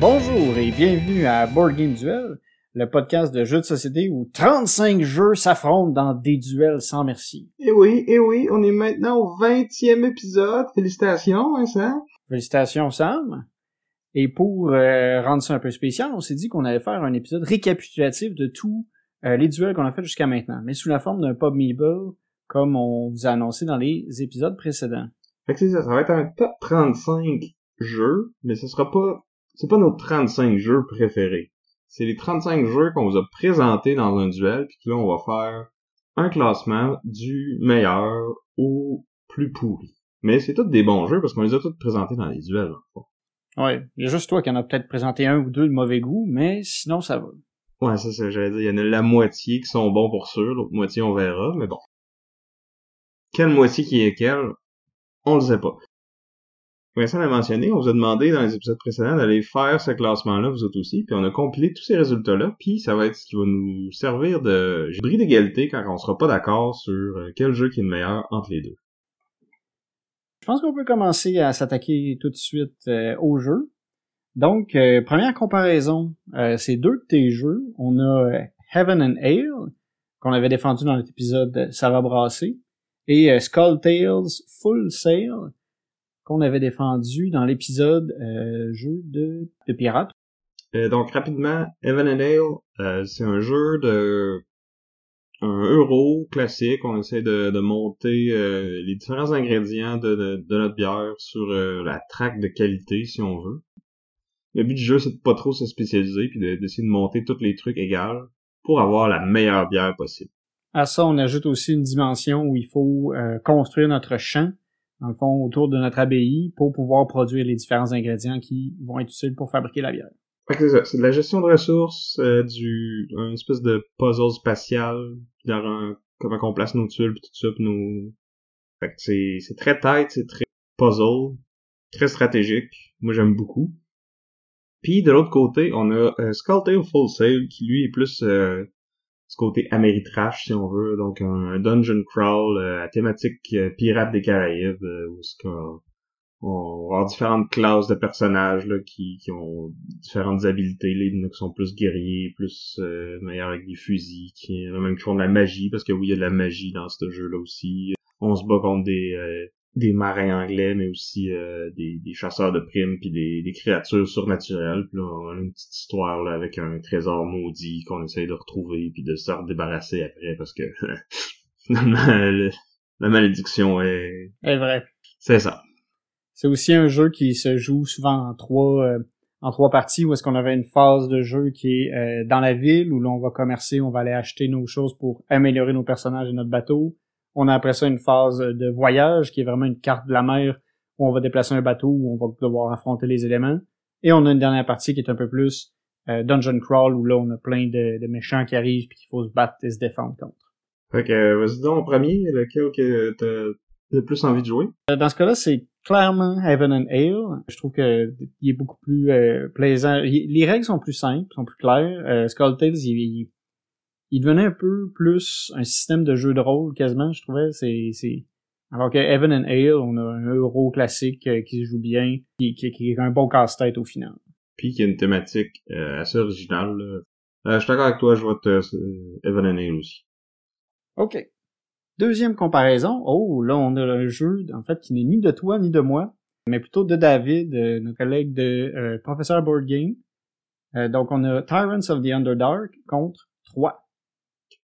Bonjour et bienvenue à Board Game Duel, le podcast de jeux de société où 35 jeux s'affrontent dans des duels sans merci. Et oui, et oui, on est maintenant au 20e épisode. Félicitations, hein, Sam? Félicitations Sam. Et pour euh, rendre ça un peu spécial, on s'est dit qu'on allait faire un épisode récapitulatif de tous euh, les duels qu'on a fait jusqu'à maintenant, mais sous la forme d'un pub comme on vous a annoncé dans les épisodes précédents. Fait que c'est ça, ça va être un top 35 jeux, mais ce sera pas, c'est pas nos 35 jeux préférés. C'est les 35 jeux qu'on vous a présentés dans un duel, puis là, on va faire un classement du meilleur au plus pourri. Mais c'est tous des bons jeux parce qu'on les a tous présentés dans les duels. Ouais, il y a juste toi qui en a peut-être présenté un ou deux de mauvais goût, mais sinon ça va. Ouais, ça, c'est, j'allais dire, il y en a la moitié qui sont bons pour sûr, l'autre moitié on verra, mais bon. Quelle moitié qui est quelle, on le sait pas. Vincent l'a mentionné, on vous a demandé dans les épisodes précédents d'aller faire ce classement-là, vous autres aussi, puis on a compilé tous ces résultats-là, puis ça va être ce qui va nous servir de bris d'égalité quand on sera pas d'accord sur euh, quel jeu qui est le meilleur entre les deux. Je pense qu'on peut commencer à s'attaquer tout de suite euh, au jeu. Donc, euh, première comparaison, c'est deux de tes jeux. On a Heaven and Ale, qu'on avait défendu dans l'épisode Ça va brasser, et Skull Tales Full Sail, qu'on avait défendu dans l'épisode euh, jeu de, de pirates. Euh, donc rapidement, Evan and Ale, euh, c'est un jeu de un euro classique. On essaie de, de monter euh, les différents ingrédients de, de, de notre bière sur euh, la traque de qualité, si on veut. Le but du jeu, c'est de pas trop se spécialiser puis de- d'essayer de, monter tous les trucs égales pour avoir la meilleure bière possible. À ça, on ajoute aussi une dimension où il faut euh, construire notre champ, dans le fond, autour de notre abbaye, pour pouvoir produire les différents ingrédients qui vont être utiles pour fabriquer la bière. C'est ça, c'est de la gestion de ressources, euh, du une espèce de puzzle spatial, dans un, comment qu'on place nos tuiles pis tout ça, pis nos... C'est, très tight, c'est très puzzle, très stratégique. Moi j'aime beaucoup. Puis de l'autre côté, on a euh, Skulltail Full Sail qui lui est plus euh, côté Ameritrash si on veut, donc un, un dungeon crawl euh, à thématique euh, pirate des Caraïbes, euh, où ce qu'on on va avoir différentes classes de personnages là, qui, qui ont différentes habiletés. Les qui sont plus guerriers, plus euh, meilleurs avec des fusils, qui même qui font de la magie, parce que oui, il y a de la magie dans ce jeu-là aussi. On se bat contre des, euh, des marins anglais, mais aussi euh, des, des chasseurs de primes, puis des, des créatures surnaturelles. Puis là, on a une petite histoire là, avec un trésor maudit qu'on essaye de retrouver, puis de se débarrasser après, parce que finalement, le- la malédiction est... C'est vrai. C'est ça. C'est aussi un jeu qui se joue souvent en trois euh, en trois parties où est-ce qu'on avait une phase de jeu qui est euh, dans la ville où l'on va commercer, on va aller acheter nos choses pour améliorer nos personnages et notre bateau. On a après ça une phase de voyage qui est vraiment une carte de la mer où on va déplacer un bateau où on va devoir affronter les éléments. Et on a une dernière partie qui est un peu plus euh, dungeon crawl où là on a plein de, de méchants qui arrivent puis qu'il faut se battre et se défendre contre. Fait que, vas-y donc en premier, lequel que t'as le plus envie de jouer? Euh, Dans ce cas-là, c'est clairement Heaven and Ale. Je trouve que il est beaucoup plus euh, plaisant. Il- les règles sont plus simples, sont plus claires. Euh, Skull Tales, il, il, il devenait un peu plus un système de jeu de rôle quasiment, je trouvais. C'est, c'est... Alors que Heaven and Ale, on a un euro classique euh, qui se joue bien, qui, qui, qui est un bon casse-tête au final. Puis qui a une thématique euh, assez originale. là. Euh, je suis d'accord avec toi, je vote euh, Evan and Ale aussi. OK. Deuxième comparaison. Oh, là, on a un jeu, en fait, qui n'est ni de toi ni de moi, mais plutôt de David, euh, nos collègues de euh, Professeur Board Game. Euh, donc, on a Tyrants of the Underdark contre 3.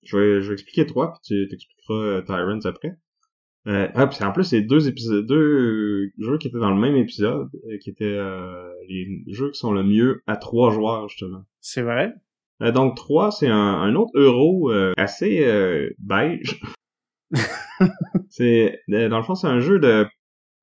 Je vais, je vais expliquer trois, puis tu t'expliqueras euh, Tyrants après. Euh, ah, puis en plus, c'est deux épisodes, deux jeux qui étaient dans le même épisode, euh, qui étaient euh, les jeux qui sont le mieux à trois joueurs, justement. C'est vrai? Euh, donc, trois, c'est un, un autre euro euh, assez euh, beige. c'est Dans le fond, c'est un jeu de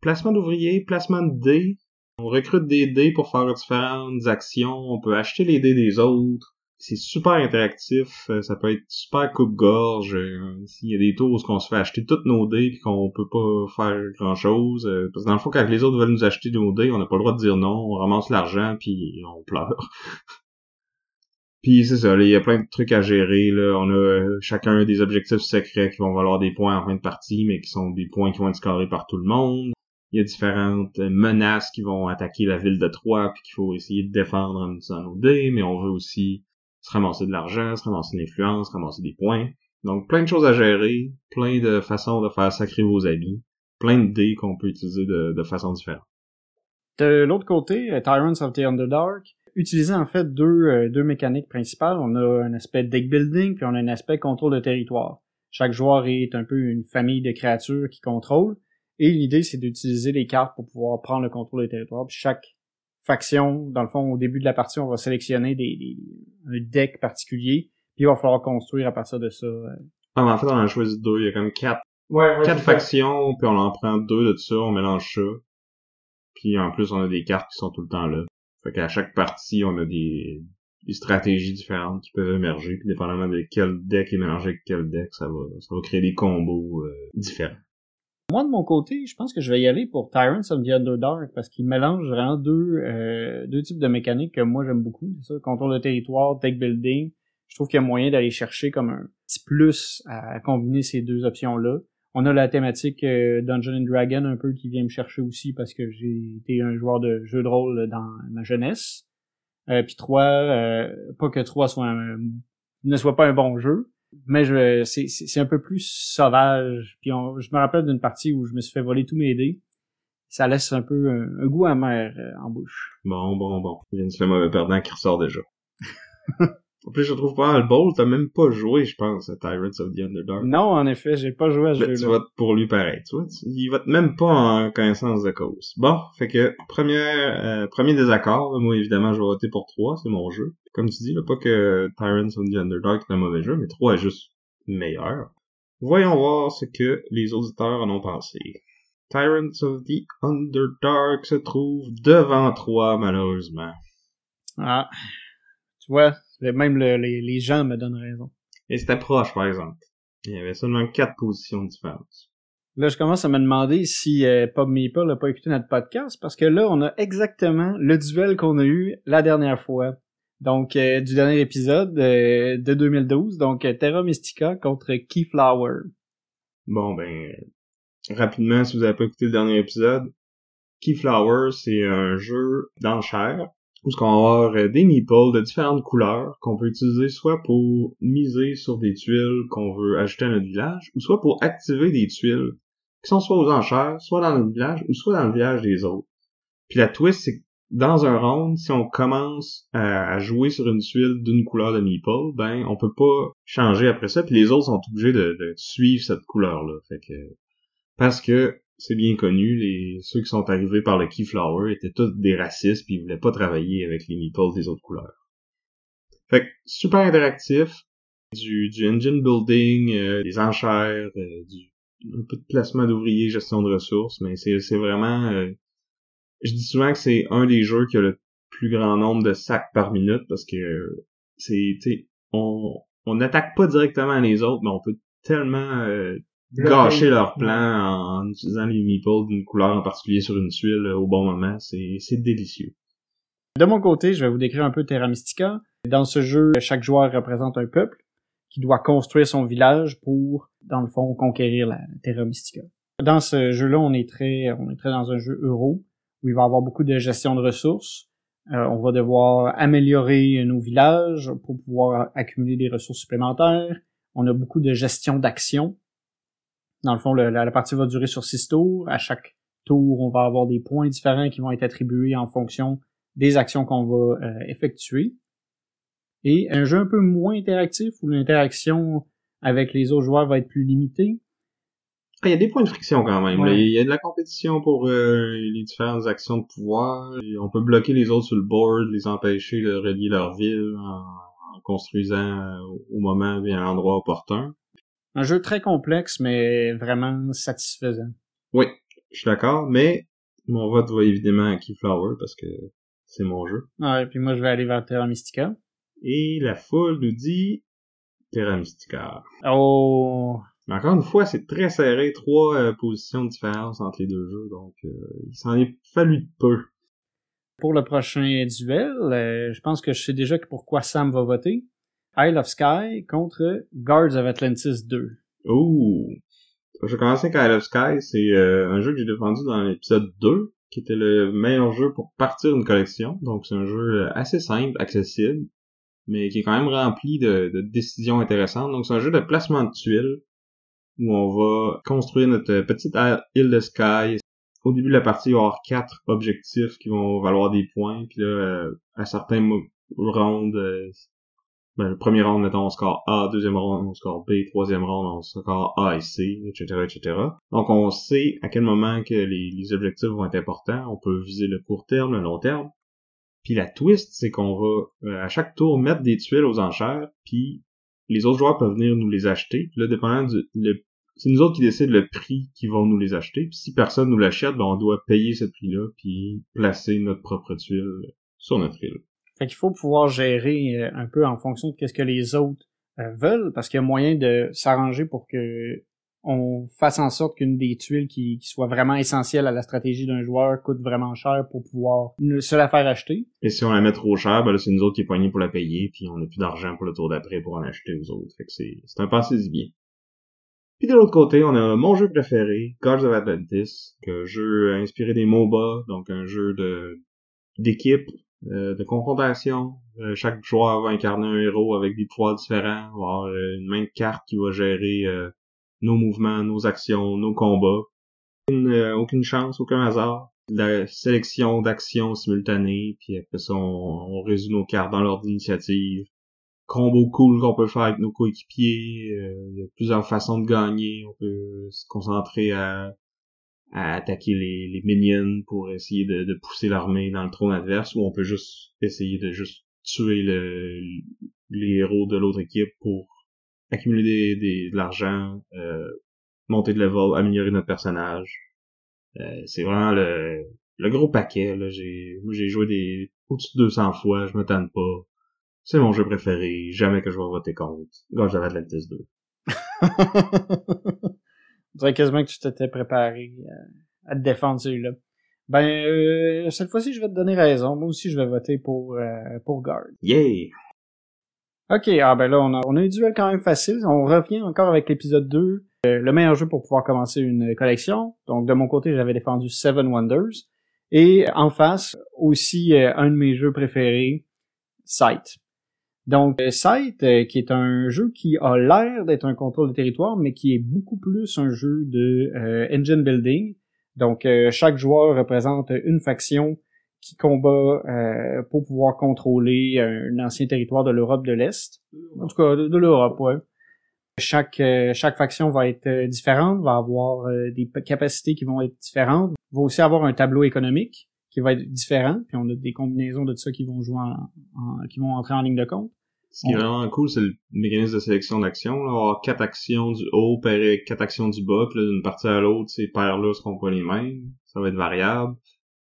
placement d'ouvriers, placement de dés. On recrute des dés pour faire différentes actions. On peut acheter les dés des autres. C'est super interactif, euh, ça peut être super coupe-gorge. euh, S'il y a des tours où on se fait acheter toutes nos dés puis qu'on peut pas faire grand-chose. euh, parce que dans le fond, quand les autres veulent nous acheter nos dés, on n'a pas le droit de dire non, on ramasse l'argent puis on pleure. puis c'est ça, il y a plein de trucs à gérer. Là. On a chacun des objectifs secrets qui vont valoir des points en fin de partie, mais qui sont des points qui vont être scorés par tout le monde. Il y a différentes menaces qui vont attaquer la ville de Troyes puis qu'il faut essayer de défendre en utilisant nos dés, mais on veut aussi se ramasser de l'argent, se ramasser de l'influence, se ramasser des points. Donc plein de choses à gérer, plein de façons de faire sacrer vos habits, plein de dés qu'on peut utiliser de, de façon différente. De l'autre côté, euh, Tyrants of the Underdark utilisait en fait deux, euh, deux mécaniques principales. On a un aspect deck building, puis on a un aspect contrôle de territoire. Chaque joueur est un peu une famille de créatures qui contrôle, et l'idée c'est d'utiliser les cartes pour pouvoir prendre le contrôle des territoires. Puis chaque faction, dans le fond, au début de la partie, on va sélectionner des, des- un deck particulier, puis il va falloir construire à partir de ça. Ah, mais en fait, on en a choisi deux. Il y a comme quatre, Ouais, quatre factions, puis on en prend deux de ça, on mélange ça. Puis en plus, on a des cartes qui sont tout le temps là. Fait qu'à chaque partie, on a des, des stratégies différentes qui peuvent émerger, puis dépendamment de quel deck est mélangé avec quel deck, ça va, ça va créer des combos euh, différents. Moi, de mon côté, je pense que je vais y aller pour Tyrants of the Underdark parce qu'il mélange vraiment deux, euh, deux types de mécaniques que moi j'aime beaucoup. C'est ça, contrôle de territoire, deck building. Je trouve qu'il y a moyen d'aller chercher comme un petit plus à combiner ces deux options-là. On a la thématique euh, Dungeon and Dragon un peu qui vient me chercher aussi parce que j'ai été un joueur de jeu de rôle dans ma jeunesse. Euh, puis trois, euh, pas que trois soit un- ne soit pas un bon jeu, mais je c'est un peu plus sauvage puis on- je me rappelle d'une partie où je me suis fait voler tous mes dés ça laisse un peu un, un goût amer euh, en bouche Bon, bon, bon. Vince le mauvais perdant qui ressort déjà. en plus, je trouve pas le bowl, t'as même pas joué, je pense, à Tyrants of the Underdark. non en effet j'ai pas joué à ce tu jeu-là votes pour lui pareil, tu vois. tu- il vote même pas en connaissance de cause. Bon, fait que premier euh, premier désaccord, moi évidemment je vais voter pour 3, c'est mon jeu. Comme tu dis, là, pas que Tyrants of the Underdark est un mauvais jeu, mais 3 est juste meilleur. Voyons voir ce que les auditeurs en ont pensé. Tyrants of the Underdark se trouve devant 3, malheureusement. ah tu vois même le- les, les gens me donnent raison Et c'était proche, par exemple. Il y avait seulement 4 positions différentes. Là, je commence à me demander si euh, Pop Meeple n'a pas écouté notre podcast, parce que là, on a exactement le duel qu'on a eu la dernière fois. Donc, euh, du dernier épisode euh, de 2012, donc euh, Terra Mystica contre Keyflower. Bon, ben, rapidement, si vous avez pas écouté le dernier épisode, Keyflower, c'est un jeu d'enchères où ce qu'on va avoir euh, des meeples de différentes couleurs qu'on peut utiliser soit pour miser sur des tuiles qu'on veut ajouter à notre village, ou soit pour activer des tuiles qui sont soit aux enchères, soit dans notre village, ou soit dans le village des autres. Puis la twist, c'est que dans un round, si on commence à, jouer sur une tuile d'une couleur de meeple, ben on peut pas changer après ça, puis les autres sont obligés de, de suivre cette couleur-là. Fait que parce que c'est bien connu, les ceux qui sont arrivés par le Keyflower étaient tous des racistes puis ils voulaient pas travailler avec les meeples des autres couleurs. Fait que super interactif, du, du engine building, euh, des enchères, euh, du un peu de placement d'ouvriers, gestion de ressources, mais c'est c'est vraiment euh, je dis souvent que c'est un des jeux qui a le plus grand nombre de sacs par minute parce que c'est on on n'attaque pas directement les autres, mais on peut tellement euh, gâcher leur plan en, utilisant les meeples d'une couleur en particulier sur une tuile au bon moment. C'est c'est délicieux. De mon côté, je vais vous décrire un peu Terra Mystica. Dans ce jeu, chaque joueur représente un peuple qui doit construire son village pour, dans le fond, conquérir la Terra Mystica. Dans ce jeu-là, on est très, on est très dans un jeu euro où il va y avoir beaucoup de gestion de ressources. Euh, on va devoir améliorer nos villages pour pouvoir accumuler des ressources supplémentaires. On a beaucoup de gestion d'actions. Dans le fond, le- la, la partie va durer sur six tours. À chaque tour, on va avoir des points différents qui vont être attribués en fonction des actions qu'on va euh, effectuer. Et un jeu un peu moins interactif où l'interaction avec les autres joueurs va être plus limitée. Ah, Il y a des points de friction quand même. Ouais. Il y a de la compétition pour euh, les différentes actions de pouvoir. Et on peut bloquer les autres sur le board, les empêcher de relier leur ville en, en construisant euh, au moment et à l'endroit opportun. Un jeu très complexe, mais vraiment satisfaisant. Oui, je suis d'accord, mais mon vote va évidemment à Keyflower parce que c'est mon jeu. Ouais, puis moi je vais aller vers Terra Mystica. Et la foule nous dit Terra Mystica. Oh, Mais encore une fois, c'est très serré, trois euh, positions de différence entre les deux jeux, donc euh, il s'en est fallu de peu. pour le prochain duel, euh, je pense que je sais déjà pourquoi Sam va voter. Isle of Sky contre Guards of Atlantis 2. Oh! Je vais commencer avec Isle of Sky, c'est euh, un jeu que j'ai défendu dans l'épisode 2, qui était le meilleur jeu pour partir une collection. Donc c'est un jeu assez simple, accessible, mais qui est quand même rempli de, de décisions intéressantes. Donc c'est un jeu de placement de tuiles, où on va construire notre petite île de Sky. Au début de la partie, il va y avoir quatre objectifs qui vont valoir des points, puis là, euh, à certains rounds, euh, ben, le premier round, mettons, on score A, deuxième round, on score B, troisième round, on score A et C, etc., etc. Donc, on sait à quel moment que les, objectifs vont être importants. On peut viser le court terme, le long terme. Puis la twist, c'est qu'on va, euh, à chaque tour, mettre des tuiles aux enchères, puis les autres joueurs peuvent venir nous les acheter. Là, dépendant du, c'est nous autres qui décident le prix qu'ils vont nous les acheter. Puis si personne nous l'achète, ben, on doit payer ce prix-là, puis placer notre propre tuile sur notre île. Fait qu'il faut pouvoir gérer euh, un peu en fonction de ce que les autres euh, veulent, parce qu'il y a moyen de s'arranger pour que on fasse en sorte qu'une des tuiles qui, soit vraiment essentielle à la stratégie d'un joueur coûte vraiment cher pour pouvoir se la faire acheter. Et si on la met trop cher, ben là, c'est nous autres qui est poignés pour la payer, puis on n'a plus d'argent pour le tour d'après pour en acheter aux autres. Fait que c'est, un passé bien. Puis de l'autre côté, on a mon jeu préféré, Gods of Atlantis, un jeu inspiré des MOBA, donc un jeu de d'équipe, de confrontation. Euh, chaque joueur va incarner un héros avec des pouvoirs différents, avoir euh, une de carte qui va gérer euh, nos mouvements, nos actions, nos combats. Aucune, euh, aucune chance, aucun hasard. La sélection d'actions simultanées, puis après ça, on, on résout nos cartes dans l'ordre d'initiative. Combo cool qu'on peut faire avec nos coéquipiers. euh, Il y a plusieurs façons de gagner. On peut se concentrer à, à attaquer les, les minions pour essayer de, de pousser l'armée dans le trône adverse, ou on peut juste essayer de juste tuer le, les héros de l'autre équipe pour accumuler des, des- de l'argent, euh, monter de level, améliorer notre personnage. Euh, c'est vraiment le, le gros paquet. Là. J'ai, moi, j'ai joué des au-dessus de 200 fois, je me tanne pas. C'est mon jeu préféré, jamais que je vais voter contre. Gorge of Atlantis 2. On dirait quasiment que tu t'étais préparé à, à te défendre celui-là. Ben, euh, cette fois-ci, je vais te donner raison. Moi aussi, je vais voter pour, euh, pour Guard. Yay! Ok, ah ben là, on a, on a un duel quand même facile. On revient encore avec l'épisode 2. euh, le meilleur jeu pour pouvoir commencer une collection. Donc, de mon côté, j'avais défendu Seven Wonders. Et en face, aussi, euh, un de mes jeux préférés, Sight. Donc, euh, Sight, euh, qui est un jeu qui a l'air d'être un contrôle de territoire, mais qui est beaucoup plus un jeu de euh, engine building. Donc, chaque joueur représente une faction qui combat pour pouvoir contrôler un ancien territoire de l'Europe de l'Est. En tout cas, de, l'Europe, ouais. Chaque, chaque faction va être différente, va avoir des capacités qui vont être différentes, va aussi avoir un tableau économique qui va être différent, puis on a des combinaisons de ça qui vont jouer en, en- qui vont entrer en ligne de compte. Ce qui est vraiment cool, c'est le mécanisme de sélection d'actions. là. On va avoir quatre actions du haut, quatre actions du bas, puis d'une partie à l'autre, ces paires-là seront pas les mêmes. Ça va être variable.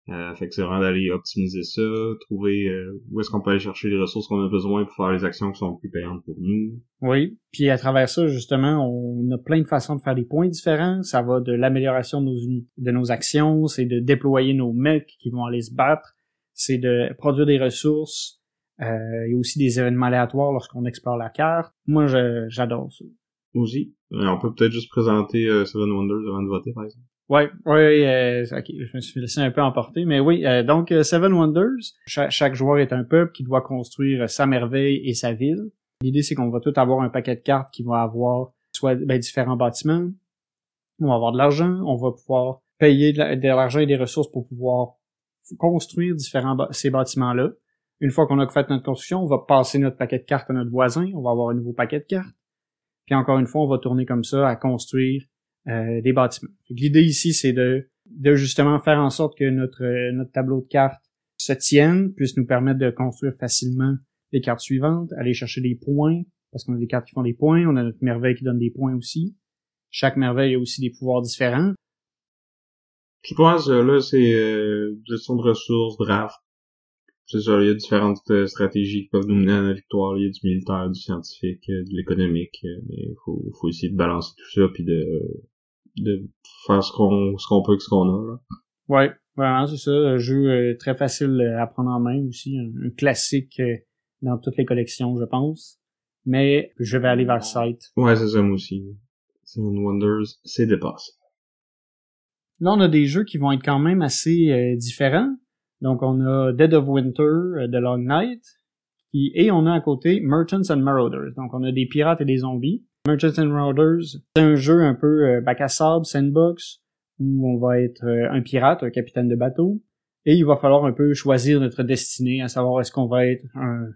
Euh, fait que c'est vraiment d'aller optimiser ça, trouver euh, où est-ce qu'on peut aller chercher les ressources qu'on a besoin pour faire les actions qui sont plus payantes pour nous. Oui, puis à travers ça, justement, on a plein de façons de faire des points différents. Ça va de l'amélioration de nos uni- de nos actions, c'est de déployer nos mecs qui vont aller se battre, c'est de produire des ressources. Euh, il y a aussi des événements aléatoires lorsqu'on explore la carte. Moi, j'adore ça. Aussi. Euh, on peut peut-être juste présenter euh, Seven Wonders avant de voter, par exemple. Ouais, ouais, euh, ok, je me suis laissé un peu emporter, mais oui, euh, donc euh, Seven Wonders, cha- chaque joueur est un peuple qui doit construire sa merveille et sa ville. L'idée, c'est qu'on va tout avoir un paquet de cartes qui va avoir soit ben, différents bâtiments, on va avoir de l'argent, on va pouvoir payer de la- de l'argent et des ressources pour pouvoir construire différents ces bâtiments-là. Une fois qu'on a fait notre construction, on va passer notre paquet de cartes à notre voisin, on va avoir un nouveau paquet de cartes. Puis encore une fois, on va tourner comme ça à construire euh, des bâtiments. L'idée ici, c'est de, justement faire en sorte que notre, euh, notre tableau de cartes se tienne, puisse nous permettre de construire facilement les cartes suivantes, aller chercher des points, parce qu'on a des cartes qui font des points, on a notre merveille qui donne des points aussi. Chaque merveille a aussi des pouvoirs différents. Je pense, là, c'est euh, gestion de ressources, draft. c'est ça, il y a différentes euh, stratégies qui peuvent nous mener à la victoire. Il y a du militaire, du scientifique, de l'économique, mais il faut, faut essayer de balancer tout ça puis de, de faire ce qu'on ce qu'on peut avec ce qu'on a. Là. Ouais, vraiment, c'est ça. Un jeu très facile à prendre en main aussi. Un, classique dans toutes les collections, je pense. Mais je vais aller vers le site. Ouais, c'est ça, moi aussi. Seven Wonders, c'est dépassé. Là, on a des jeux qui vont être quand même assez différents. Donc, on a Dead of Winter, euh, The Long Night, et on a à côté Merchants and Marauders. Donc, on a des pirates et des zombies. Merchants and Marauders, c'est un jeu un peu euh, bac à sable, sandbox, où on va être euh, un pirate, un capitaine de bateau, et il va falloir un peu choisir notre destinée, à savoir est-ce qu'on va être un,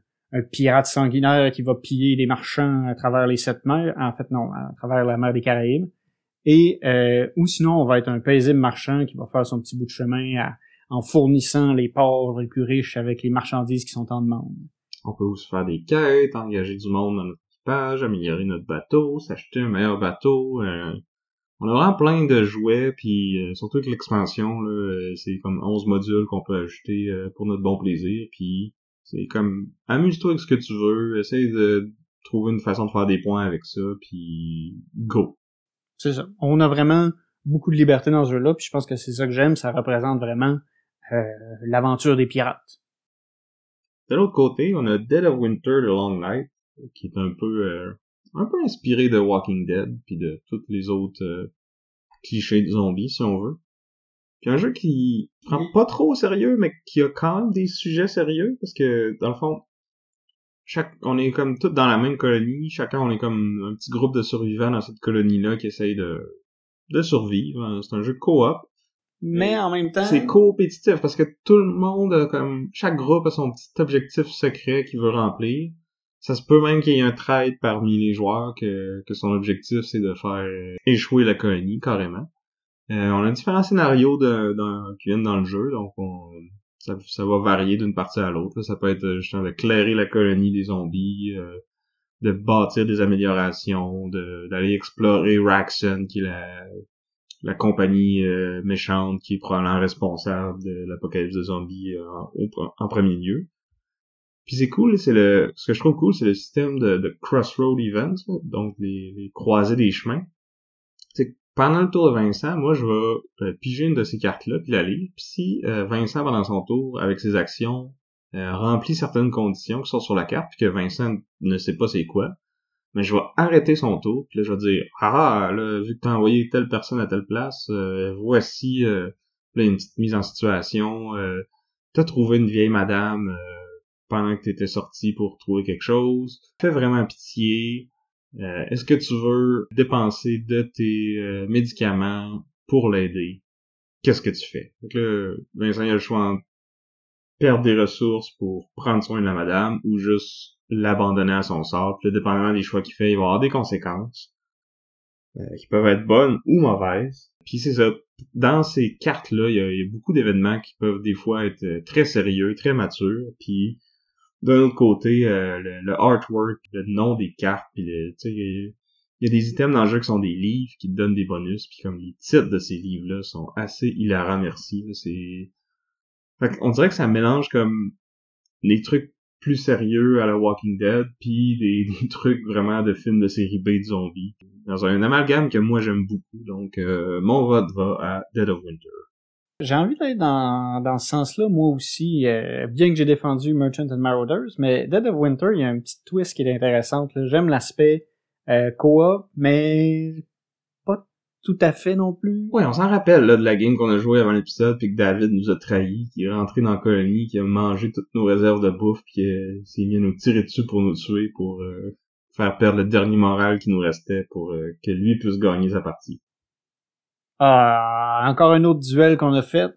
pirate sanguinaire qui va piller les marchands à travers les sept mers, en fait non, à travers la mer des Caraïbes, et ou sinon on va être un paisible marchand qui va faire son petit bout de chemin à en fournissant les ports les plus riches avec les marchandises qui sont en demande. On peut aussi faire des quêtes, engager du monde dans notre équipage, améliorer notre bateau, s'acheter un meilleur bateau. Euh, on a vraiment plein de jouets, puis euh, surtout avec l'expansion, euh, c'est comme 11 modules qu'on peut ajouter pour notre bon plaisir, puis c'est comme amuse-toi avec ce que tu veux, essaye de trouver une façon de faire des points avec ça, puis go. C'est ça. On a vraiment beaucoup de liberté dans ce jeu-là, puis je pense que c'est ça que j'aime, ça représente vraiment euh, l'aventure des pirates. De l'autre côté, on a Dead of Winter The Long Night, qui est un peu euh, un peu inspiré de Walking Dead puis de toutes les autres euh, clichés de zombies si on veut. Puis un jeu qui prend pas trop au sérieux mais qui a quand même des sujets sérieux parce que dans le fond chaque on est comme tous dans la même colonie, chacun on est comme un petit groupe de survivants dans cette colonie là qui essaye de de survivre, c'est un jeu co-op mais en même temps. C'est compétitif parce que tout le monde a comme. Chaque groupe a son petit objectif secret qu'il veut remplir. Ça se peut même qu'il y ait un trade parmi les joueurs que, que son objectif c'est de faire euh, échouer la colonie carrément. Euh, on a différents scénarios de, qui viennent dans le jeu, donc on, ça, ça va varier d'une partie à l'autre. Ça peut être euh, justement de clairer la colonie des zombies, de bâtir des améliorations, d'aller explorer Raxon, qui est la, la compagnie euh, méchante qui est probablement responsable de l'apocalypse de zombies euh, en, premier lieu. Puis c'est cool, c'est le ce que je trouve cool, c'est le système de, crossroad events, donc les, les croisés des chemins. C'est pendant le tour de Vincent, moi je vais euh, piger une de ces cartes-là puis la lire. Puis si Vincent pendant son tour avec ses actions remplit certaines conditions qui sont sur la carte puis que Vincent ne sait pas c'est quoi, mais je vais arrêter son tour, puis là, je vais dire, ah, là, vu que t'as envoyé telle personne à telle place, euh, voici euh, là, une petite mise en situation, euh, t'as trouvé une vieille madame euh, pendant que t'étais sorti pour trouver quelque chose, fais vraiment pitié, est-ce que tu veux dépenser de tes médicaments pour l'aider? Qu'est-ce que tu fais? Donc là, Vincent, il a le choix de perdre des ressources pour prendre soin de la madame ou juste l'abandonner à son sort. Puis dépendamment des choix qu'il fait, il va avoir des conséquences euh, qui peuvent être bonnes ou mauvaises. Puis c'est ça. Dans ces cartes-là, il y, a, beaucoup d'événements qui peuvent des fois être euh, très sérieux, très matures. Puis d'un autre côté, euh, le, artwork, le nom des cartes, puis il y a des items dans le jeu qui sont des livres qui te donnent des bonus, puis comme les titres de ces livres-là sont assez hilarants, merci. C'est, on dirait que ça mélange comme des trucs plus sérieux à la Walking Dead, puis des, trucs vraiment de films de série B de zombies. Dans un amalgame que moi j'aime beaucoup, donc euh, mon vote va à Dead of Winter. J'ai envie d'aller dans, dans ce sens-là, moi aussi, euh, bien que j'ai défendu Merchant and Marauders, mais Dead of Winter, il y a un petit twist qui est intéressant. J'aime l'aspect euh, co-op, mais tout à fait non plus. Ouais, on s'en rappelle là, de la game qu'on a joué avant l'épisode, puis que David nous a trahis, qui est rentré dans la colonie, qui a mangé toutes nos réserves de bouffe, puis qui s'est mis à nous tirer dessus pour nous tuer, pour euh, faire perdre le dernier moral qui nous restait, pour euh, que lui puisse gagner sa partie. Ah, encore un autre duel qu'on a fait.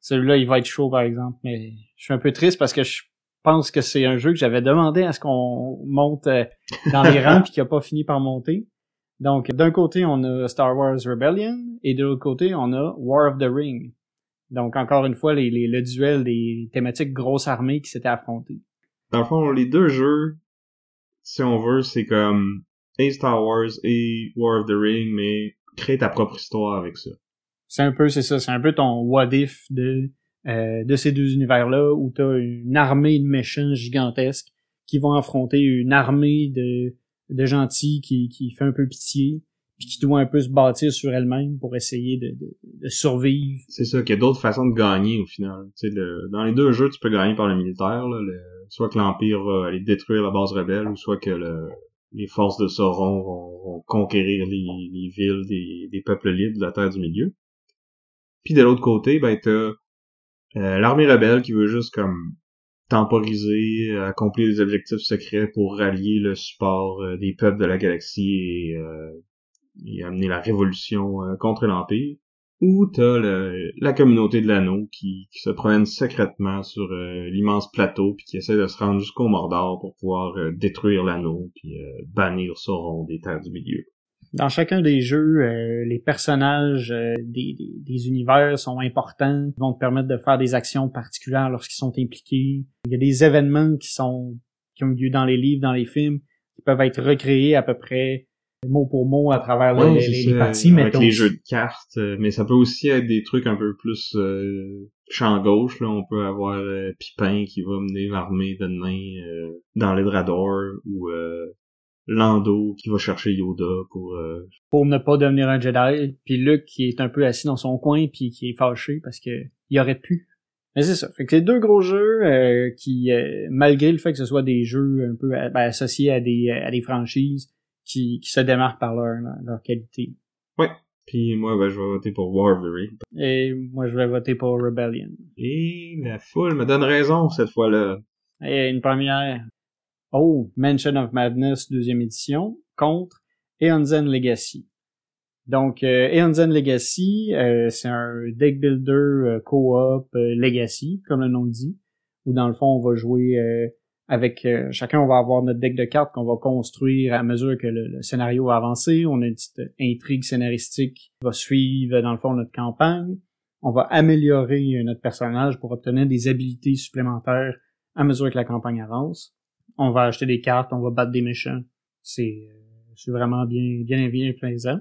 Celui-là, il va être chaud, par exemple, mais je suis un peu triste parce que je pense que c'est un jeu que j'avais demandé à ce qu'on monte euh, dans les rangs puis qui a pas fini par monter. Donc, d'un côté, on a Star Wars Rebellion, et de l'autre côté, on a War of the Ring. Donc, encore une fois, les, le duel des thématiques grosses armées qui s'étaient affrontées. Dans le fond, les deux jeux, si on veut, c'est comme et Star Wars et War of the Ring, mais crée ta propre histoire avec ça. C'est un peu, c'est ça, c'est un peu ton what if de euh, de ces deux univers-là où tu as une armée de méchants gigantesques qui vont affronter une armée de, de gentils qui, qui fait un peu pitié puis qui doit un peu se bâtir sur elle-même pour essayer de, de, de survivre. C'est ça, qu'il y a d'autres façons de gagner au final. Tu sais, dans les deux jeux, tu peux gagner par le militaire, là, soit que l'Empire va aller détruire la base rebelle, ou soit que le, les forces de Sauron vont, conquérir les, les villes des, peuples libres de la Terre du Milieu. Puis de l'autre côté, ben t'as euh, l'armée rebelle qui veut juste comme temporiser, accomplir des objectifs secrets pour rallier le support euh, des peuples de la galaxie et euh, amener la révolution contre l'Empire, ou t'as la communauté de l'anneau qui, se promène secrètement sur euh, l'immense plateau puis qui essaie de se rendre jusqu'au Mordor pour pouvoir euh, détruire l'anneau puis bannir Sauron des terres du milieu. Dans chacun des jeux, les personnages des, des, univers sont importants, vont te permettre de faire des actions particulières lorsqu'ils sont impliqués. Il y a des événements qui sont qui ont lieu dans les livres, dans les films, qui peuvent être recréés à peu près mot pour mot à travers les, parties. Avec les jeux de cartes, euh, mais ça peut aussi être des trucs un peu plus euh, champ gauche. Là, on peut avoir euh, Pipin qui va mener l'armée de nains euh, dans l'Edrador ou Lando qui va chercher Yoda pour pour ne pas devenir un Jedi. Puis Luke qui est un peu assis dans son coin puis qui est fâché parce que il aurait pu. Mais c'est ça. Fait que c'est deux gros jeux qui, malgré le fait que ce soit des jeux un peu ben, associés à des à des franchises, qui, qui se démarquent par leur, leur qualité. Ouais. Puis moi, ben, je vais voter pour Warvery. Et moi, je vais voter pour Rebellion. Et la foule me donne raison cette fois-là. Et une première. Oh, Mansion of Madness, deuxième édition, contre Eon's Legacy. Donc, euh, Eon's Legacy, euh, c'est un deck builder euh, co-op euh, Legacy, comme le nom dit, où dans le fond, on va jouer euh, avec euh, chacun, on va avoir notre deck de cartes qu'on va construire à mesure que le, scénario va avancer. On a une petite intrigue scénaristique qui va suivre, dans le fond, notre campagne. On va améliorer notre personnage pour obtenir des habilités supplémentaires à mesure que la campagne avance. On va acheter des cartes, on va battre des méchants. C'est euh, vraiment bien, bien, bien plaisant.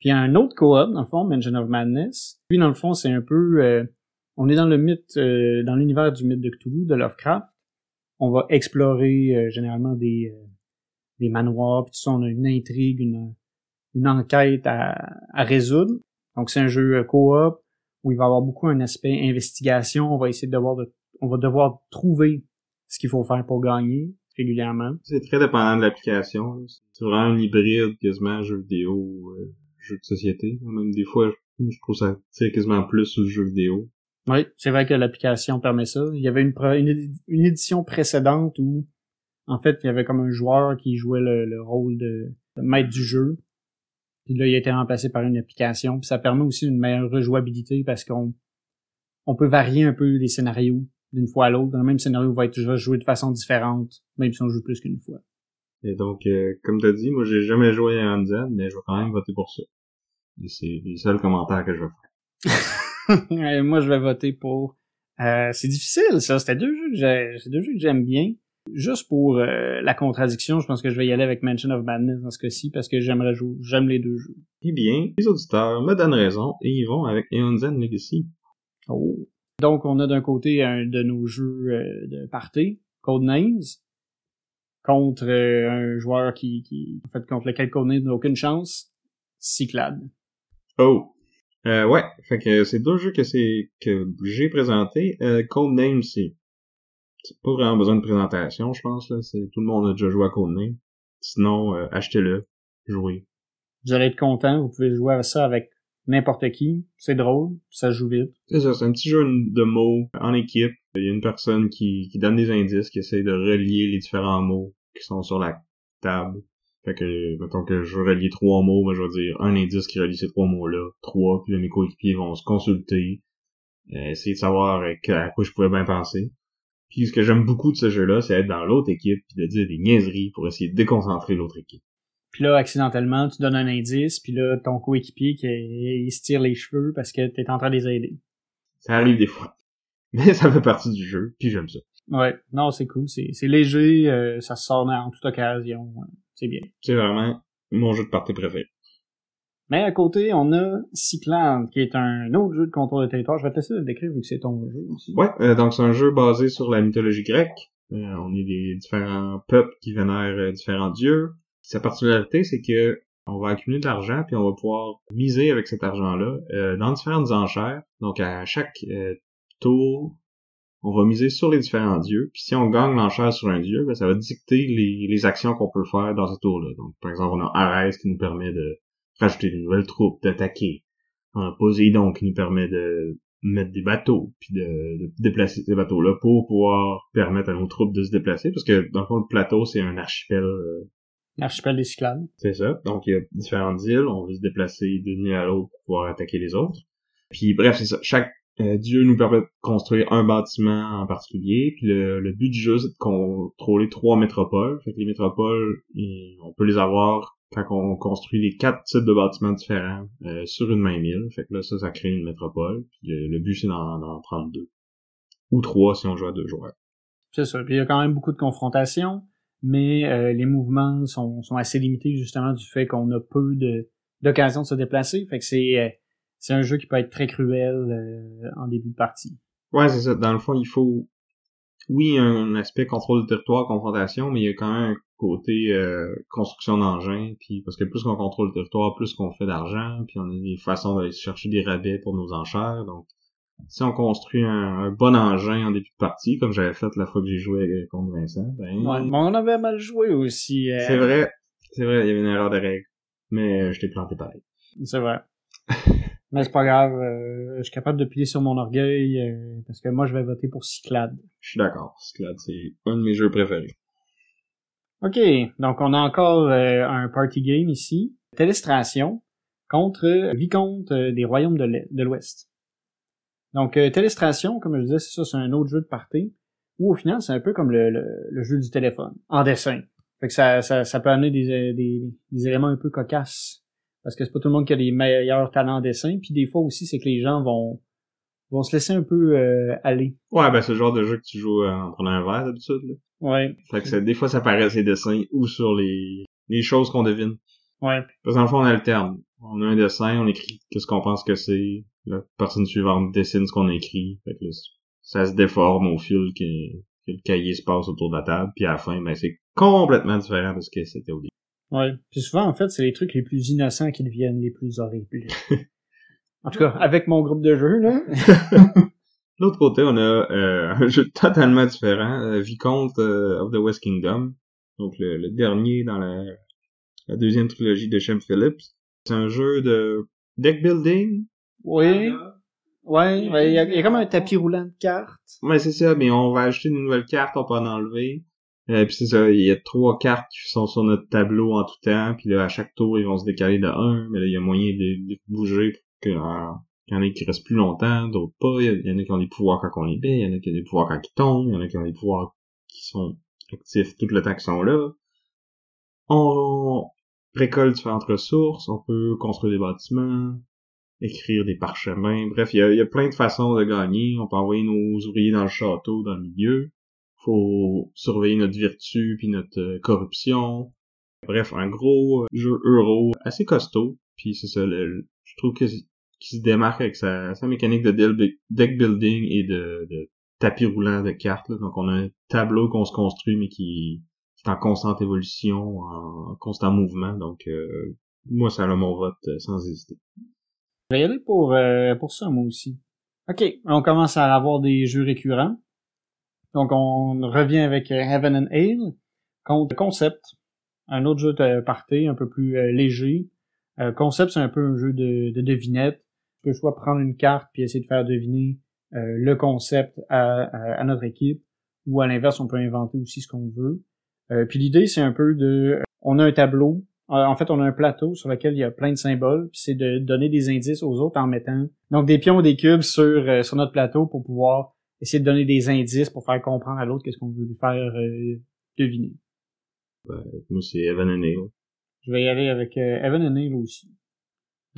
Puis il y a un autre co-op, dans le fond, Mansion of Madness. Puis dans le fond, c'est un peu... Euh, on est dans le mythe, dans l'univers du mythe de Cthulhu, de Lovecraft on va explorer euh, généralement des, euh, des manoirs, puis tout ça, on a une intrigue, une, une enquête à, à résoudre. Donc c'est un jeu euh, coop où il va y avoir beaucoup un aspect investigation. On va essayer de devoir de, on va devoir trouver ce qu'il faut faire pour gagner régulièrement. C'est très dépendant de l'application. C'est vraiment un hybride quasiment jeu vidéo, jeu de société. Même des fois, je trouve ça quasiment plus sur le jeu vidéo. Oui, c'est vrai que l'application permet ça. Il y avait une, une, édition précédente où, en fait, il y avait comme un joueur qui jouait le, rôle de, maître du jeu. Puis là, il a été remplacé par une application. Puis ça permet aussi une meilleure rejouabilité parce qu'on on peut varier un peu les scénarios d'une fois à l'autre. Dans le même scénario, va être toujours joué de façon différente, même si on joue plus qu'une fois. Et donc, euh, comme t'as dit, moi j'ai jamais joué à Undead, mais je vais quand même voter pour ça. Et c'est les seuls commentaires que je vais faire. Moi, je vais voter pour. Euh, c'est difficile, ça. C'était deux jeux que deux jeux que j'aime bien. Juste pour euh, la contradiction, je pense que je vais y aller avec Mansion of Madness dans ce cas-ci parce que j'aimerais jouer, j'aime les deux jeux. Eh bien, les auditeurs me donnent raison et ils vont avec Aeon's Legacy. Oh. Donc, on a d'un côté un de nos jeux euh, de party, Codenames, contre un joueur qui, qui, en fait, contre lequel Codenames n'a aucune chance, Cyclade. Oh. Euh, ouais, fait que c'est deux jeux que c'est que j'ai présenté. Euh, Codename, c'est c'est pas vraiment besoin de présentation, je pense là. C'est tout le monde a déjà joué à Codename. Sinon, euh, achetez-le, jouez. Vous allez être content. Vous pouvez jouer à ça avec n'importe qui. C'est drôle, ça joue vite. C'est ça, c'est un petit jeu de mots en équipe. Il y a une personne qui, qui donne des indices, qui essaie de relier les différents mots qui sont sur la table. Fait que, mettons que je veux relier trois mots, ben je vais dire un indice qui relie ces trois mots-là, trois, puis là, mes coéquipiers vont se consulter, euh, essayer de savoir à quoi je pouvais bien penser. Puis ce que j'aime beaucoup de ce jeu-là, c'est être dans l'autre équipe, puis de dire des niaiseries pour essayer de déconcentrer l'autre équipe. Puis là, accidentellement, tu donnes un indice, puis là, ton coéquipier, qui, il se tire les cheveux parce que t'es en train de les aider. Ça arrive des fois. Mais ça fait partie du jeu, puis j'aime ça. Ouais, non, c'est cool, c'est léger, euh, ça sort en toute occasion. C'est bien. C'est vraiment mon jeu de partie préféré. Mais à côté, on a Cyclade, qui est un autre jeu de contrôle de territoire. Je vais te laisser le décrire vu que c'est ton jeu aussi. Ouais, euh, donc c'est un jeu basé sur la mythologie grecque. Euh, on est des différents peuples qui vénèrent euh, différents dieux. Sa particularité, c'est que on va accumuler de l'argent puis on va pouvoir miser avec cet argent-là dans différentes enchères. Donc à chaque tour, on va miser sur les différents dieux. Puis si on gagne l'enchère sur un dieu, ben, ça va dicter les, les actions qu'on peut faire dans ce tour-là. Donc par exemple, on a Arès qui nous permet de rajouter de nouvelles troupes, d'attaquer. On a Poséidon qui nous permet de mettre des bateaux, puis de, déplacer ces bateaux-là pour pouvoir permettre à nos troupes de se déplacer, parce que dans le fond, le plateau, c'est un archipel. Euh, L'archipel des Cyclades. C'est ça. Donc, il y a différentes îles, on veut se déplacer d'une île à l'autre pour pouvoir attaquer les autres. Puis bref, c'est ça. Chaque euh, dieu nous permet de construire un bâtiment en particulier. Puis le, but du jeu, c'est de contrôler trois métropoles. Fait que les métropoles, on peut les avoir quand on construit les quatre types de bâtiments différents euh, sur une même île. Fait que là, ça, ça crée une métropole. Puis le, but, c'est d'en prendre deux. Ou trois si on joue à deux joueurs. C'est ça. Puis il y a quand même beaucoup de confrontations, mais euh, les mouvements sont, sont assez limités justement du fait qu'on a peu d'occasion de se déplacer. Fait que c'est euh, c'est un jeu qui peut être très cruel en début de partie. Ouais, c'est ça. Dans le fond, il faut oui, un aspect contrôle de territoire, confrontation, mais il y a quand même un côté euh, construction d'engins, puis parce que plus qu'on contrôle le territoire, plus qu'on fait d'argent, puis on a des façons d'aller chercher des rabais pour nos enchères. Donc, si on construit un, bon engin en début de partie, comme j'avais fait la fois que j'ai joué contre Vincent, ben... Ouais, on avait mal joué aussi. Euh. C'est vrai, c'est vrai, il y avait une erreur de règle. Mais euh, je t'ai planté pareil. C'est vrai. Mais c'est pas grave, je suis capable de plier sur mon orgueil, parce que moi je vais voter pour Cyclade. Je suis d'accord, Cyclade, c'est un de mes jeux préférés. OK, donc on a encore euh, un party game ici. Télestration contre Vicomte euh, des Royaumes de l'Ouest. Donc euh, Télestration, comme je disais, c'est ça, c'est un autre jeu de party, où au final, c'est un peu comme le, le, jeu du téléphone, en dessin. Fait que ça, ça, ça peut amener des, des, des, éléments un peu cocasses. Parce que c'est pas tout le monde qui a les meilleurs talents en dessin. Puis des fois aussi, c'est que les gens vont vont se laisser un peu aller. Ouais, ben c'est le genre de jeu que tu joues en prenant un verre d'habitude. Ouais. Fait que des fois, ça paraît ces dessins ou sur les, les choses qu'on devine. Ouais. Parce qu'en fond, on alterne. On a un dessin, on écrit qu'est-ce qu'on pense que c'est. La personne suivante dessine ce qu'on écrit. Fait que ça se déforme au fil que, que, le cahier se passe autour de la table. Puis à la fin, ben, c'est complètement différent de ce que c'était au début. Ouais. Puis souvent, en fait, c'est les trucs les plus innocents qui deviennent les plus horribles. en tout cas, avec mon groupe de jeu, là. l'autre côté, on a euh, un jeu totalement différent, euh, Vicomte euh, of the West Kingdom, donc le, dernier dans la, deuxième trilogie de Shem Phillips. C'est un jeu de deck building. Oui. Ouais, il y, a, comme un tapis roulant de cartes. Ouais, c'est ça, mais on va ajouter une nouvelle carte, on peut en enlever. Euh, puis c'est ça, il y a trois cartes qui sont sur notre tableau en tout temps, puis là, à chaque tour, ils vont se décaler de un, mais là, il y a moyen de, bouger pour que, il y en a qui restent plus longtemps, d'autres pas. Il y en a qui ont des pouvoirs quand on les met, il y en a qui ont des pouvoirs quand ils tombent, il y en a qui ont des pouvoirs qui sont actifs tout le temps qu'ils sont là. On récolte différentes ressources, on peut construire des bâtiments, écrire des parchemins, bref, il y a, plein de façons de gagner. On peut envoyer nos ouvriers dans le château, dans le milieu. Faut surveiller notre vertu puis notre euh, corruption. Bref, un gros jeu euro assez costaud. Puis c'est ça, je trouve que qui se démarque avec sa, mécanique de deck building et de, de tapis roulant de cartes. Donc on a un tableau qu'on se construit mais qui, est en constante évolution, en constant mouvement. Donc euh, moi ça a mon vote euh, sans hésiter. Je vais y aller pour, euh, pour ça moi aussi. Ok, on commence à avoir des jeux récurrents. Donc on revient avec Heaven and Ale contre Concept, un autre jeu de party un peu plus léger. Concept c'est un peu un jeu de, de devinette peut soit prendre une carte puis essayer de faire deviner euh, le concept à, notre équipe, ou à l'inverse, on peut inventer aussi ce qu'on veut. Euh, puis l'idée, c'est un peu de... On a un tableau, euh, en fait, on a un plateau sur lequel il y a plein de symboles, puis c'est de donner des indices aux autres en mettant donc des pions ou des cubes sur notre plateau pour pouvoir essayer de donner des indices pour faire comprendre à l'autre qu'est-ce qu'on veut lui faire deviner. moi, c'est Evan and Je vais y aller avec Evan and aussi.